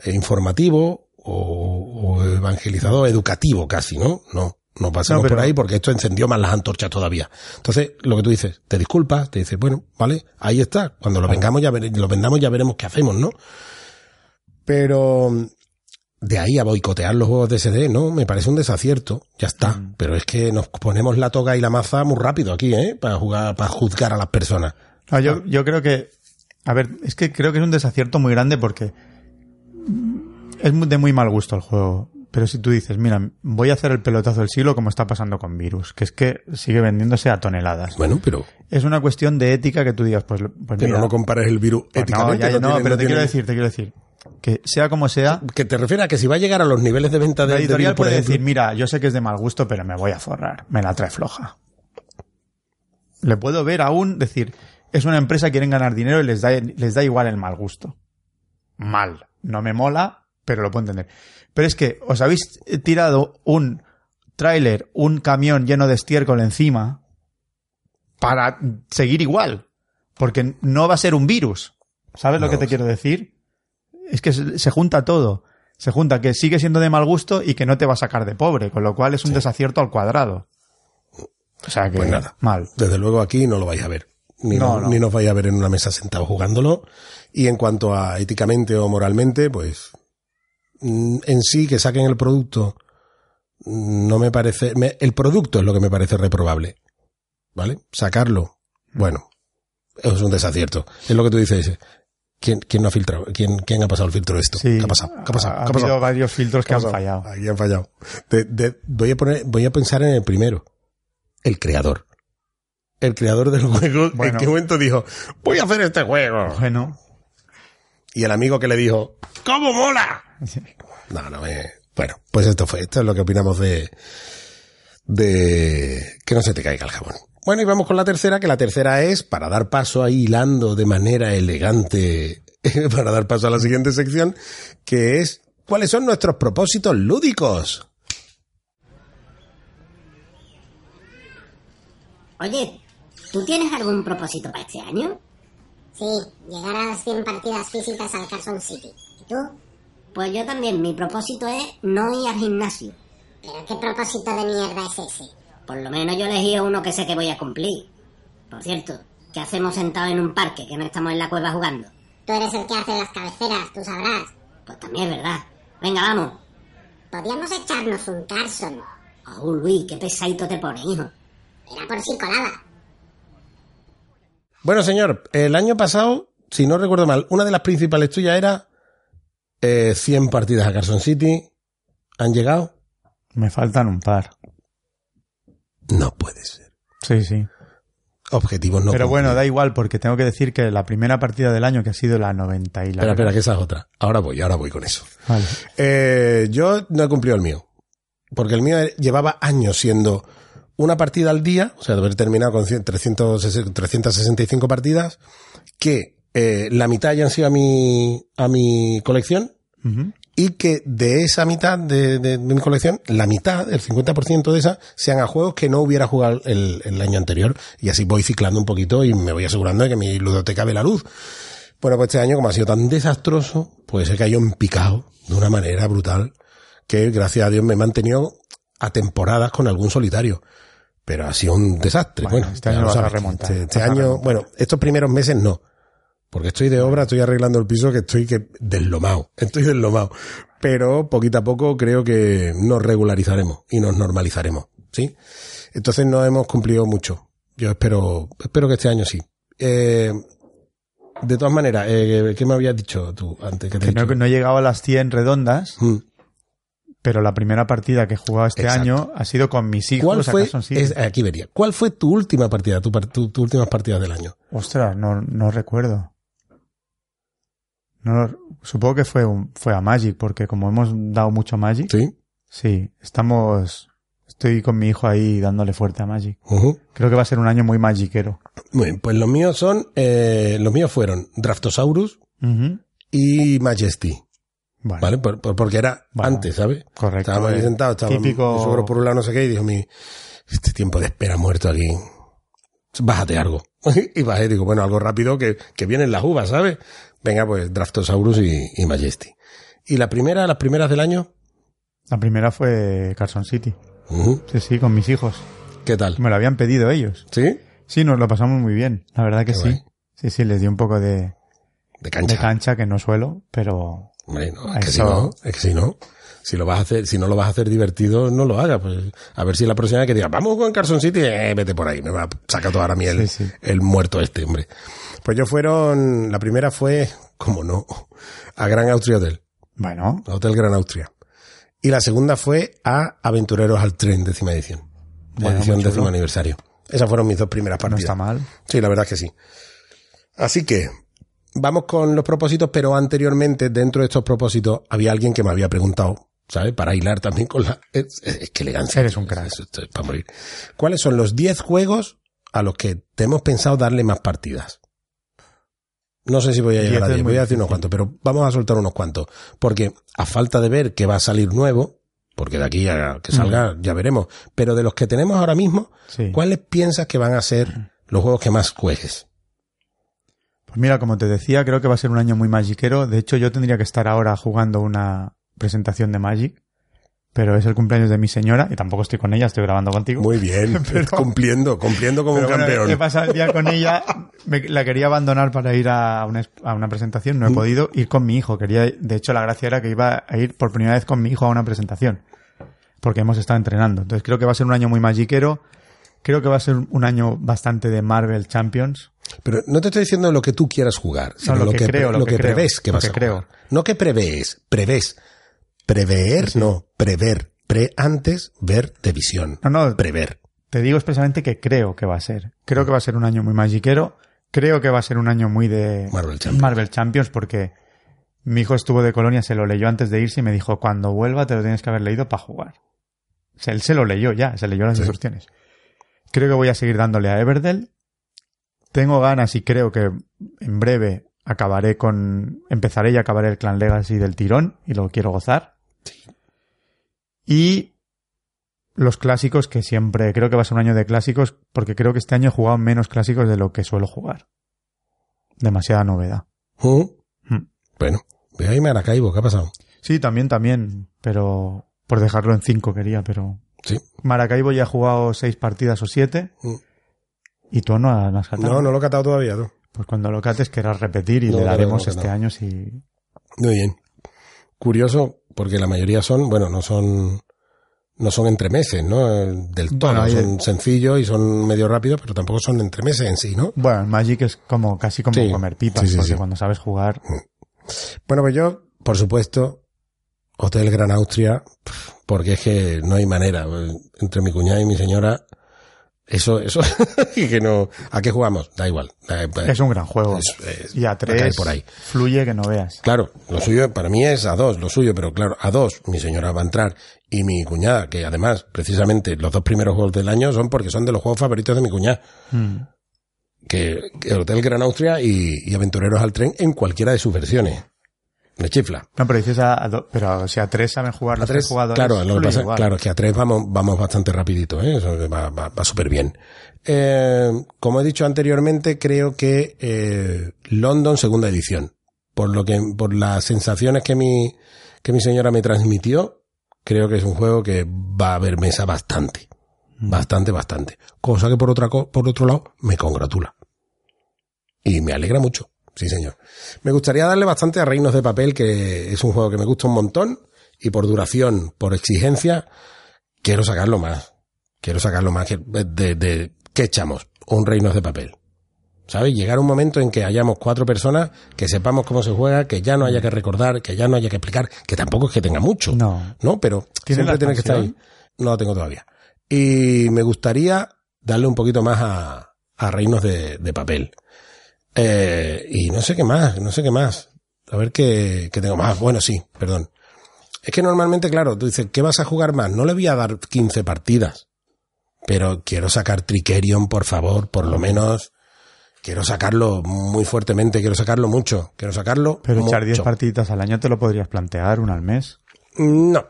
eh, informativo o, o evangelizador, educativo casi, ¿no? No, no pasemos No, pero- por ahí porque esto encendió más las antorchas todavía. Entonces, lo que tú dices, te disculpas, te dices, bueno, vale, ahí está. Cuando lo vengamos ya vere- lo vendamos ya veremos qué hacemos, ¿no? Pero de ahí a boicotear los juegos de SD, no, me parece un desacierto, ya está. Pero es que nos ponemos la toga y la maza muy rápido aquí, ¿eh? Para jugar, para juzgar a las personas. Ah, yo, yo creo que, a ver, es que creo que es un desacierto muy grande porque es de muy mal gusto el juego. Pero si tú dices, mira, voy a hacer el pelotazo del siglo como está pasando con Virus, que es que sigue vendiéndose a toneladas. Bueno, pero, Es una cuestión de ética que tú digas, pues, pues pero mira, no compares el virus pues no, éticamente. ya, ya, no, tiene- pero te tiene- quiero decir, te quiero decir, que sea como sea, Que te refieres a que si va a llegar a los niveles de venta de, la de editorial virus, por puede ejemplo, decir, mira, yo sé que es de mal gusto, pero me voy a forrar, me la trae floja. Le puedo ver aún decir, es una empresa, quieren ganar dinero y les da, les da igual el mal gusto. mal. No me mola, pero lo puedo entender. Pero es que os habéis tirado un tráiler, un camión lleno de estiércol encima para seguir igual. Porque no va a ser un virus. ¿Sabes lo que te sí. quiero decir? Es que se, junta todo. Se junta que sigue siendo de mal gusto y que no te va a sacar de pobre, con lo cual es un desacierto al cuadrado. O sea que Pues nada. mal. Desde luego aquí no lo vais a ver. Ni, No, no- no. ni nos vais a ver en una mesa sentados jugándolo. Y en cuanto a éticamente o moralmente, pues en sí que saquen el producto mm, no me parece... me- el producto es lo que me parece reprobable. ¿Vale? Sacarlo, bueno, es un desacierto. Es lo que tú dices. ¿Quién, quién no ha filtrado? ¿Quién, ¿Quién ha pasado el filtro de esto? Sí, ¿Qué ha pasado? ¿Qué ha pasado? Ha, ¿Qué ha habido varios filtros que ¿Qué ha han fallado. Aquí han fallado. De- de- voy a poner, voy a pensar en el primero. El creador. El creador del juego, ¿en Bueno. qué momento dijo, voy a hacer este juego? Bueno, Y el amigo que le dijo, ¿cómo mola? No, no me... Bueno, pues esto fue, esto es lo que opinamos de, de que no se te caiga el jabón. Bueno, y vamos con la tercera, que la tercera es, para dar paso ahí hilando de manera elegante, para dar paso a la siguiente sección, que es, ¿cuáles son nuestros propósitos lúdicos? Oye, ¿tú tienes algún propósito para este año? Sí, llegar a las 100 partidas físicas al Carson City. ¿Y tú? Pues yo también, mi propósito es no ir al gimnasio. ¿Pero qué propósito de mierda es ese? Por lo menos yo elegí uno que sé que voy a cumplir. Por cierto, ¿qué hacemos sentados en un parque que no estamos en la cueva jugando? Tú eres el que hace las cabeceras, tú sabrás. Pues también es verdad. Venga, vamos. Podríamos echarnos un Carson. Oh, Luis, qué pesadito te pones, hijo. Era por si colaba. Bueno, señor, el año pasado, si no recuerdo mal, una de las principales tuyas era eh, 100 partidas a Carson City. ¿Han llegado? me faltan un par. No puede ser. Sí, sí. Objetivos no Pero bueno, da igual, porque tengo que decir que la primera partida del año, que ha sido la 90 y la... Espera, espera, que esa es otra. Ahora voy, ahora voy con eso. Vale. Eh, yo no he cumplido el mío. Porque el mío llevaba años siendo una partida al día, o sea, de haber terminado con 100 360 365 partidas, que eh, la mitad hayan sido a mi, a mi colección, y que de esa mitad de, de- de mi colección, la mitad, el 50% de esa, sean a juegos que no hubiera jugado el, el año anterior. Y así voy ciclando un poquito y me voy asegurando de que mi ludoteca ve la luz. Bueno, pues este año, como ha sido tan desastroso, pues he caído en picado de una manera brutal que, gracias a Dios, me he mantenido a temporadas con algún solitario. Pero ha sido un desastre. Bueno, Bueno, este año lo vas a remontar, Este, este año, remontar. bueno, estos primeros meses no. Porque estoy de obra, estoy arreglando el piso que estoy que deslomado. Estoy deslomado. Pero poquito a poco creo que nos regularizaremos y nos normalizaremos. ¿Sí? Entonces no hemos cumplido mucho. Yo espero, espero que este año sí. Eh, de todas maneras, eh, ¿qué me habías dicho tú antes? Que te Que no, no he llegado a las 100 redondas, Mm. Pero la primera partida que he jugado este Exacto. año ha sido con mis hijos. ¿Cuál fue? Es- aquí vería. ¿Cuál fue tu última partida, tu, tu, tu últimas partidas del año? Ostras, no, no recuerdo. No, supongo que fue, a Magic, porque como hemos dado mucho Magic, Sí. sí, estamos, estoy con mi hijo ahí dándole fuerte a Magic. Creo que va a ser un año muy magiquero. Muy bien, pues los míos son, eh, los míos fueron Draftosaurus y Majesty, ¿vale? Por- por- porque era antes, ¿sabes? correcto. Estábamos aquí eh, sentados, estaba típico- mi suegro por un lado, no sé qué, y dijo mi, este tiempo de espera muerto aquí, bájate algo. y bajé, digo, bueno, algo rápido que, que vienen las uvas, ¿sabes? Venga, pues Draftosaurus y, y Majesty. Y la primera, las primeras del año, La primera fue Carson City. Sí, sí, con mis hijos. ¿qué tal? Me lo habían pedido ellos. ¿Sí? Sí, nos lo pasamos muy bien. La verdad que Qué sí. guay. Sí, sí, les di un poco de, De cancha. de cancha que no suelo, pero Hombre, no, es que si no, es que si no, si lo vas a hacer, si no lo vas a hacer divertido, no lo hagas, pues, a ver si la próxima vez que digas, vamos con Carson City, eh, vete por ahí, me va a sacar toda la miel, Sí, sí. el muerto este, hombre. Pues yo fueron, la primera fue, como no, a Gran Austria Hotel, bueno, a Hotel Gran Austria. Y la segunda fue a Aventureros al Tren, décima edición. Bueno, edición décimo aniversario. Esas fueron mis dos primeras no partidas. está mal. Sí, la verdad es que sí. Así que vamos con los propósitos, pero anteriormente dentro de estos propósitos había alguien que me había preguntado, ¿sabes? Para hilar también con la... Es, es que elegancia. Eres un crack. Esto- esto es para morir. ¿Cuáles son los 10 juegos a los que te hemos pensado darle más partidas? No sé si voy a llegar a es 10, muy voy a decir unos cuantos, pero vamos a soltar unos cuantos. Porque a falta de ver que va a salir nuevo, porque de aquí a que salga ya veremos, pero de los que tenemos ahora mismo, Sí. ¿cuáles piensas que van a ser los juegos que más juegues? Pues mira, como te decía, creo que va a ser un año muy magiquero. De hecho, yo tendría que estar ahora jugando una presentación de Magic, pero es el cumpleaños de mi señora y tampoco estoy con ella, estoy grabando contigo. Muy bien, Pero- cumpliendo, cumpliendo como un bueno, campeón. he pasado el día con ella, me- la quería abandonar para ir a una, es- a una presentación, no he podido ir con mi hijo. Quería, de hecho, la gracia era que iba a ir por primera vez con mi hijo a una presentación, porque hemos estado entrenando. Entonces creo que va a ser un año muy magiquero. Creo que va a ser un año bastante de Marvel Champions. Pero no te estoy diciendo lo que tú quieras jugar, sino lo lo, que creo, lo lo que que creo, prevés que vas que a creo. jugar. No que prevés, prevés. Prever, no, prever. Pre antes, ver de visión. No, no, Prever. te digo expresamente que creo que va a ser. Creo que va a ser un año muy magiquero. Creo que va a ser un año muy de Marvel Champions. Marvel Champions porque mi hijo estuvo de colonia, se lo leyó antes de irse y me dijo, cuando vuelva te lo tienes que haber leído para jugar. O sea, él se lo leyó ya, se leyó las Sí. instrucciones. Creo que voy a seguir dándole a Everdell. Tengo ganas y creo que en breve acabaré con, empezaré y acabaré el Clan Legacy del tirón y lo quiero gozar. Y los clásicos que siempre, creo que va a ser un año de clásicos porque creo que este año he jugado menos clásicos de lo que suelo jugar. Demasiada novedad. ¿Mm? Mm. Bueno, ve ahí Maracaibo, ¿qué ha pasado? Sí, también, también, pero por dejarlo en cinco quería, pero Sí. Maracaibo ya ha jugado seis partidas o siete Mm. Y tú no has catado. No, no lo he catado todavía, tú. Pues cuando lo cates querrás repetir y No, le daremos no, este año si... Muy bien. Curioso, porque la mayoría son, bueno, no son, no son entremeses, ¿no? Del todo. Bueno, son sencillos y son medio rápidos, pero tampoco son entremeses en sí, ¿no? Bueno, el Magic es como casi como Sí. comer pipas, Sí, sí, porque cuando sabes jugar... Bueno, pues yo, por supuesto, Hotel Gran Austria, porque es que no hay manera. Entre mi cuñada y mi señora, eso, eso, que no, ¿a qué jugamos? Da igual. da- da- Es un gran juego. es- es- y a tres por ahí. fluye que no veas. Claro, lo suyo para mí es a dos, lo suyo, pero claro, a dos, mi señora va a entrar y mi cuñada, que además, precisamente, los dos primeros juegos del año son porque son de los juegos favoritos de mi cuñada, Mm. que, que Hotel Gran Austria y, y Aventureros al Tren en cualquiera de sus versiones. Le chifla. No, pero dices a, a do- pero si a tres saben jugar A los tres, tres jugadores... claro, lo que fluye pasa, igual. claro, es que a tres vamos, vamos bastante rapidito, ¿eh? Eso va, va, va súper bien. Eh, como he dicho anteriormente, creo que eh, London segunda edición, por lo que, por las sensaciones que mi, que mi señora me transmitió, creo que es un juego que va a haber mesa bastante, bastante, bastante. Cosa que por otra, por otro lado me congratula y me alegra mucho. Sí, señor. Me gustaría darle bastante a Reinos de Papel, que es un juego que me gusta un montón y por duración, por exigencia, quiero sacarlo más. Quiero sacarlo más. De, de, ¿Qué echamos? Un Reinos de Papel. ¿Sabes? Llegar un momento en que hayamos cuatro personas, que sepamos cómo se juega, que ya no haya que recordar, que ya no haya que explicar, que tampoco es que tenga mucho. No. ¿no? Pero ¿Tiene siempre tiene que estar ahí. No lo tengo todavía. Y me gustaría darle un poquito más a, a reinos de, de papel. Eh, y no sé qué más, no sé qué más. A ver qué, qué tengo más. Bueno, sí, perdón. Es que normalmente, claro, tú dices, ¿qué vas a jugar más? No le voy a dar 15 partidas. Pero quiero sacar Tricerion, por favor, por lo menos. Quiero sacarlo muy fuertemente, quiero sacarlo mucho, quiero sacarlo Pero echar mucho. 10 partiditas al año te lo podrías plantear, una al mes. No.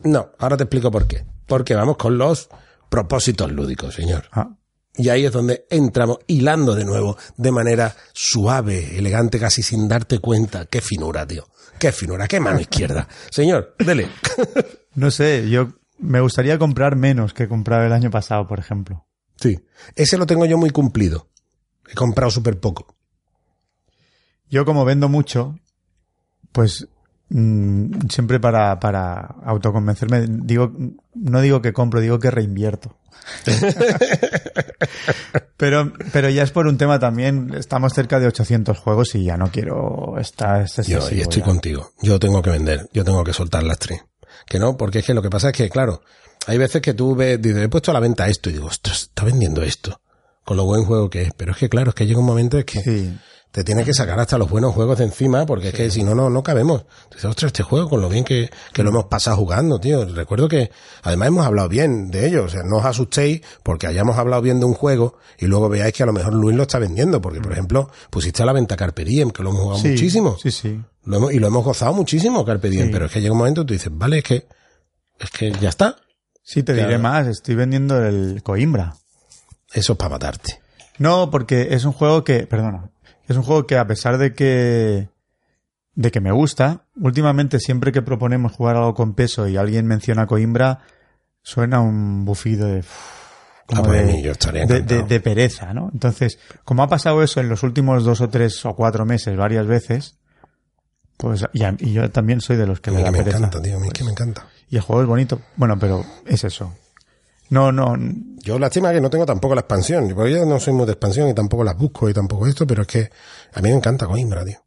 No, ahora te explico por qué. Porque vamos con los propósitos lúdicos, señor. Ah, Y ahí es donde entramos hilando de nuevo de manera suave, elegante, casi sin darte cuenta. Qué finura, tío. Qué finura, qué mano izquierda. Señor, dele. no sé, yo me gustaría comprar menos que compraba el año pasado, por ejemplo. Sí. Ese lo tengo yo muy cumplido. He comprado súper poco. Yo como vendo mucho, pues mm, siempre para, para autoconvencerme, digo, no digo que compro, digo que reinvierto. pero, pero ya es por un tema también, estamos cerca de 800 juegos y ya no quiero estar Yo y estoy ya. contigo. Yo tengo que vender. Yo tengo que soltar las tres. Que no, porque es que lo que pasa es que, claro, hay veces que tú ves, dices, he puesto a la venta esto y digo, ostras, está vendiendo esto. Con lo buen juego que es. Pero es que, claro, es que llega un momento en que Sí. Te tiene que sacar hasta los buenos juegos de encima, porque es que si no, no, no cabemos. Dices, ostras, este juego, con lo bien que, que lo hemos pasado jugando, tío. Recuerdo que, además hemos hablado bien de ello, o sea, no os asustéis porque hayamos hablado bien de un juego y luego veáis que a lo mejor Luis lo está vendiendo, porque, por ejemplo, pusiste a la venta Carpe Diem, que lo hemos jugado Sí, muchísimo. Sí, sí. Lo hemos- y lo hemos gozado muchísimo, Carpe Diem, Sí. pero es que llega un momento que tú dices, vale, es que, es que ya está. Sí, te Claro. diré más. Estoy vendiendo el Coimbra. Eso es para matarte. No, porque es un juego que, perdona, es un juego que a pesar de que de que me gusta, últimamente siempre que proponemos jugar algo con peso y alguien menciona Coimbra, suena un bufido de como Ah, pues, de, yo de- de- encantado. de pereza, ¿no? Entonces, como ha pasado eso en los últimos dos o tres o cuatro meses varias veces, pues y, a- y yo también soy de los que A le mí da que me pereza. encanta, tío, a mí que me encanta. Y el juego es bonito, bueno, pero es eso. No, no, Yo lástima que no tengo tampoco la expansión. Porque yo no soy muy de expansión y tampoco las busco y tampoco esto, pero es que a mí me encanta Coimbra, tío.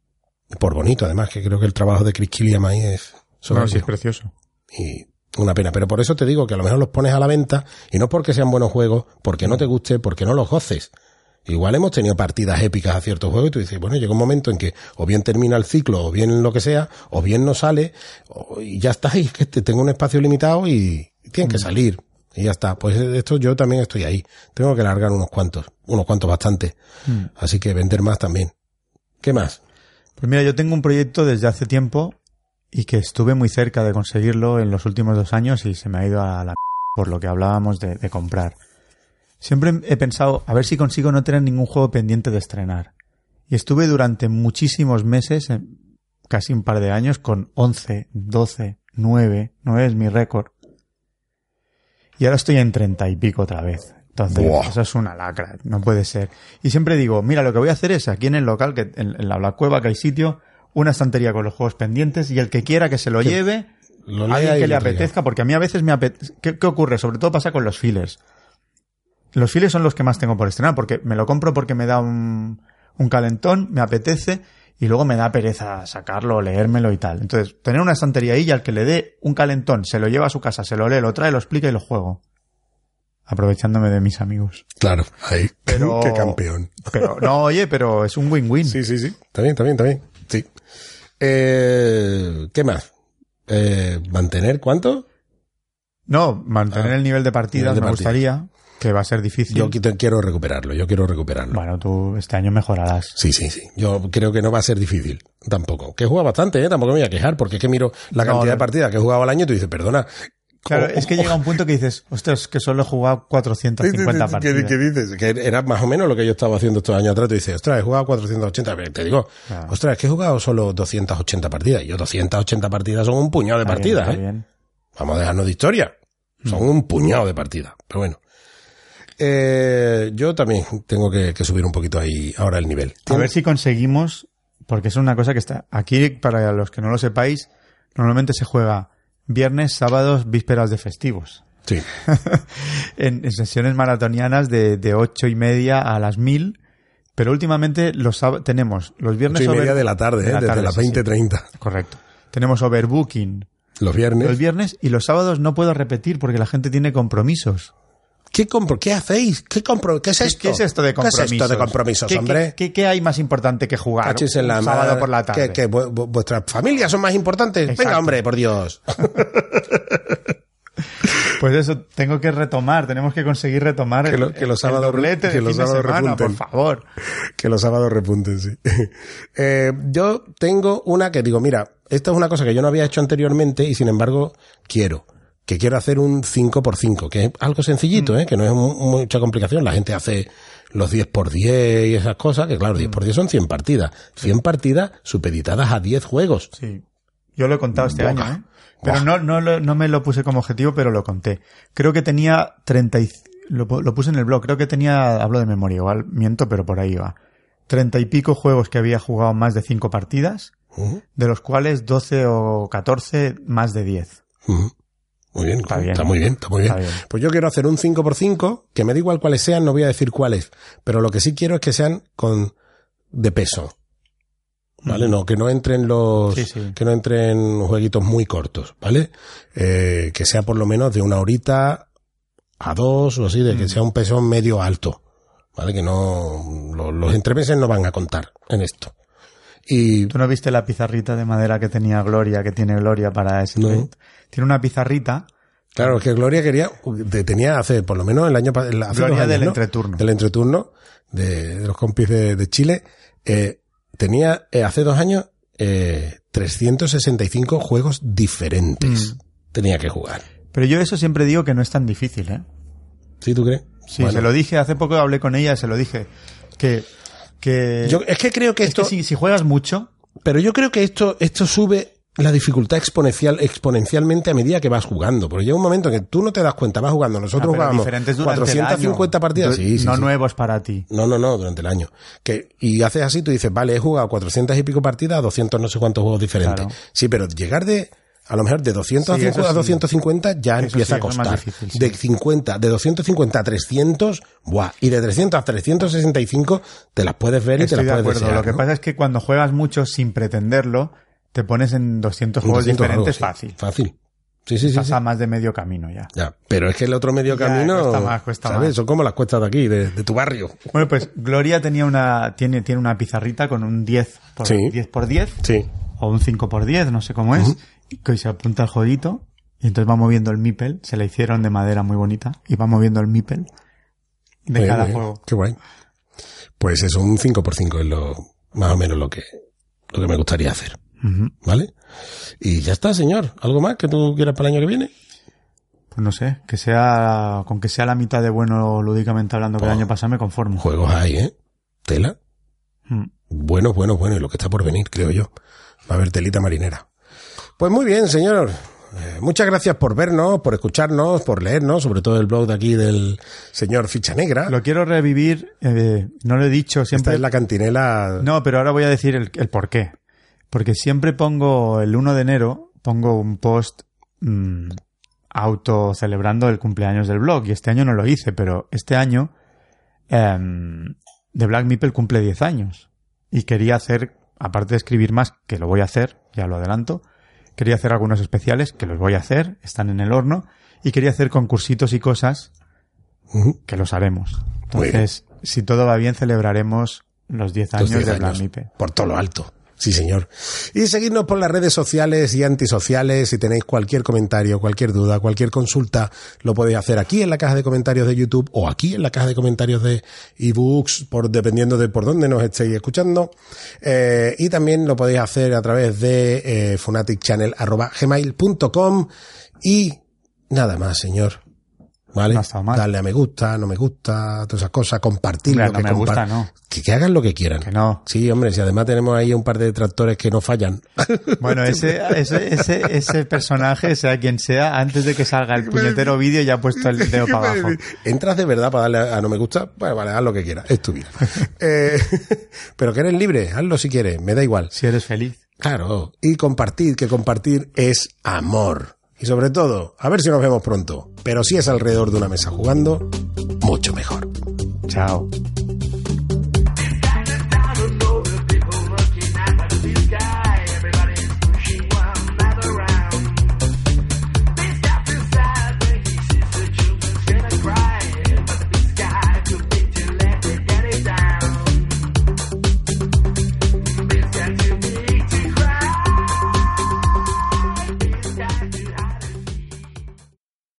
Y por bonito, además, que creo que el trabajo de Chris Killiam ahí es no, soberbio. sí es precioso. y una pena. Pero por eso te digo que a lo mejor los pones a la venta y no porque sean buenos juegos, porque no te guste, porque no los goces. Igual hemos tenido partidas épicas a ciertos juegos y tú dices, bueno, llega un momento en que o bien termina el ciclo, o bien lo que sea, o bien no sale, o- y ya está, y es que te- tengo un espacio limitado y, tienen que salir. Y ya está. Pues esto yo también estoy ahí. Tengo que largar unos cuantos, unos cuantos bastante. Así que vender más también. ¿Qué más? Pues mira, yo tengo un proyecto desde hace tiempo y que estuve muy cerca de conseguirlo en los últimos dos años y se me ha ido a la m- por lo que hablábamos de, de comprar. Siempre he pensado a ver si consigo no tener ningún juego pendiente de estrenar. Y estuve durante muchísimos meses, eh, casi un par de años, con 11, 12, 9, 9 es mi récord. Y ahora estoy en 30 y pico otra vez. Entonces, Buah. eso es una lacra, no puede ser. Y siempre digo, mira, lo que voy a hacer es aquí en el local, que en, en la, la cueva que hay sitio, una estantería con los juegos pendientes y el que quiera que se lo lleve, Lo alguien que le apetezca, porque a mí a veces me apetece. ¿Qué, qué ocurre? Sobre todo pasa con los fillers. Los fillers son los que más tengo por estrenar, porque me lo compro porque me da un, un calentón, me apetece y luego me da pereza sacarlo, leérmelo y tal. Entonces, tener una estantería ahí y al que le dé un calentón, se lo lleva a su casa, se lo lee, lo trae, lo explica y lo juego. Aprovechándome de mis amigos. Claro, ahí. Pero- Qué campeón. Pero, no, oye, pero es un win-win. Sí, sí, sí. Bien, está bien. Sí. Eh, ¿Qué más? Eh, ¿Mantener cuánto? No, mantener Ah. el nivel de partidas Nivel de me gustaría, que va a ser difícil. Yo qui- quiero recuperarlo, yo quiero recuperarlo. Bueno, tú este año mejorarás. Sí, sí, sí. Yo creo que no va a ser difícil. Tampoco. Que juega bastante, ¿eh? Tampoco me voy a quejar, porque es que miro la No, cantidad no. de partidas que he jugado al año y tú dices, perdona. Claro, o- es que llega un punto que dices, ostras, que solo he jugado 450 ¿Qué, partidas. qué dices? Que era más o menos lo que yo estaba haciendo estos años atrás. Tú dices, ostras, he jugado 480. Pero Te digo, Claro. ostras, que he jugado solo 280 partidas. Y yo 280 partidas son un puñado de Está bien, partidas, está ¿eh? bien. Vamos a dejarnos de historia. Son Mm. un puñado de partidas. Pero bueno. Eh, yo también tengo que, que subir un poquito ahí ahora el nivel. A ver si conseguimos, porque es una cosa que está aquí, para los que no lo sepáis, normalmente se juega viernes, sábados, vísperas de festivos. Sí. en, en sesiones maratonianas de, de ocho y media a las mil, pero últimamente los tenemos los viernes Ocho y media over- de la tarde, ¿eh? de la Desde tarde, las sí, sí. 20.30. Correcto. Tenemos overbooking Los viernes. los viernes y los sábados no puedo repetir porque la gente tiene compromisos. ¿Qué compro? ¿Qué hacéis? ¿Qué compro? ¿Qué es esto? ¿Qué es esto de compromisos? ¿Qué es esto de compromisos, ¿Qué, hombre? ¿qué, hay más importante que jugar Cachis en un la sábado mar- por la tarde? ¿Qué, qué, vu- vu- vuestras familias son más importantes? Exacto. Venga, hombre, por Dios. Pues eso, tengo que retomar, tenemos que conseguir retomar Que el, lo- que los el sábados- doblete de que los sábados semana, por repunten. favor. que los sábados repunten, sí. Eh, yo tengo una que digo, mira, esta es una cosa que yo no había hecho anteriormente y sin embargo quiero. Que quiero hacer un 5x5, que es algo sencillito, ¿eh? que no es mu- mucha complicación. La gente hace los 10x10 y esas cosas, que claro, 10x10 son 100 partidas. 100 partidas supeditadas a 10 juegos. Sí. Yo lo he contado este Buah. año, ¿eh? Pero no, no, no me lo puse como objetivo, pero lo conté. Creo que tenía 30 y, lo, lo puse en el blog, creo que tenía, hablo de memoria, igual miento, pero por ahí va. 30 y pico juegos que había jugado más de 5 partidas, Ujú, de los cuales 12 o 14 más de 10. ujú. Muy bien, Está está, bien. muy bien, está muy bien. Está bien. Pues yo quiero hacer un 5x5, que me da igual cuáles sean, no voy a decir cuáles, pero lo que sí quiero es que sean con de peso. ¿Vale? No, que no entren los, Sí, sí. que no entren jueguitos muy cortos, ¿vale? Eh, que sea por lo menos de una horita a dos o así, de que sea un peso medio alto. ¿vale? Que no, lo- los entremeses no van a contar en esto. Y ¿Tú no viste la pizarrita de madera que tenía Gloria, que tiene Gloria para ese No. Tiene una pizarrita Claro, es que Gloria quería, te- tenía hace, por lo menos el año pasado, Gloria años, del ¿no? entreturno. Del entreturno, de, de los compis de, de Chile, eh, tenía eh, hace dos años eh, 365 juegos diferentes. Mm. Tenía que jugar. Pero yo eso siempre digo que no es tan difícil, ¿eh? ¿Sí tú crees? Sí, Bueno, se lo dije, hace poco hablé con ella, se lo dije, que, que, Yo, es que creo que es esto, que si, si juegas mucho, pero yo creo que esto, esto sube la dificultad exponencial, exponencialmente a medida que vas jugando. Porque llega un momento en que tú no te das cuenta, vas jugando. Nosotros Ah, el 450 año. partidas. Sí, sí, no sí. nuevos para ti. No, no, no, durante el año. Que, y haces así, tú dices, vale, he jugado 400 y pico partidas, 200 no sé cuántos juegos diferentes. Claro. Sí, pero llegar de, a lo mejor de 200 Sí, a eso 50 a sí. 250 ya empieza sí, a costar. difícil. De 50, de 250 a 300, buah, y de 300 a 365 te las puedes ver y te Estoy las de puedes desear, Lo que ¿no? pasa es que cuando juegas mucho sin pretenderlo, te pones en 200 juegos 200 diferentes juegos, fácil. Fácil. Sí, sí, sí. Estás sí. a más de medio camino ya. Ya, pero es que el otro medio Ya, camino, cuesta más, cuesta ¿sabes? más. Son como las cuestas de aquí, de, de tu barrio. Bueno, pues Gloria tenía una, tiene, tiene una pizarrita con un 10 por, Sí. 10 por 10 Sí. o un 5 por 10, no sé cómo es, y que se apunta el jueguito y entonces va moviendo el mipel, se la hicieron de madera muy bonita y va moviendo el mipel de Muy cada bien. juego. Qué guay. Pues eso, un 5 por 5 es lo, más o menos lo que, lo que me gustaría hacer. ¿Vale? Y ya está, señor. ¿Algo más que tú quieras para el año que viene? Pues no sé, que sea, con que sea la mitad de bueno lúdicamente hablando que el año pasado me conformo. Juegos hay, ¿eh? Tela. Mm. Bueno, bueno, bueno. Y lo que está por venir, creo yo. Va a haber telita marinera. Pues muy bien, señor. Eh, muchas gracias por vernos, por escucharnos, por leernos, sobre todo el blog de aquí del señor Ficha Negra. Lo quiero revivir, eh, no lo he dicho Esta siempre. es la cantinela. No, pero ahora voy a decir el, el por qué. Porque siempre pongo el 1 de enero, pongo un post mm, auto celebrando el cumpleaños del blog. Y este año no lo hice, pero este año em, The Black Meeple cumple 10 años. Y quería hacer, aparte de escribir más, que lo voy a hacer, ya lo adelanto, quería hacer algunos especiales, que los voy a hacer, están en el horno, y quería hacer concursitos y cosas que los haremos. Entonces, si todo va bien, celebraremos los 10 Los años 10 de Meeple. Por todo lo alto. Sí, señor. Y seguidnos por las redes sociales y antisociales. Si tenéis cualquier comentario, cualquier duda, cualquier consulta, lo podéis hacer aquí en la caja de comentarios de YouTube o aquí en la caja de comentarios de ebooks, por, dependiendo de por dónde nos estéis escuchando. Eh, y también lo podéis hacer a través de eh, fanaticchannel.gmail.com y nada más, señor. ¿Vale? No. Darle a me gusta, no me gusta, todas esas cosas, compartirlo. Hombre, no que me gusta, no. Que, que hagan lo que quieran. Que no. Sí, hombre, si además tenemos ahí un par de detractores que no fallan. Bueno, ese, ese, ese, ese personaje, sea quien sea, antes de que salga el puñetero vídeo ya ha puesto el dedo para abajo. Entras de verdad para darle a, a no me gusta, bueno, vale, haz lo que quieras, es tu vida. Eh, pero que eres libre, hazlo si quieres, me da igual. Si eres feliz. Claro, y compartir, que compartir es amor. Y sobre todo, a ver si nos vemos pronto. Pero si es alrededor de una mesa jugando, mucho mejor. Chao.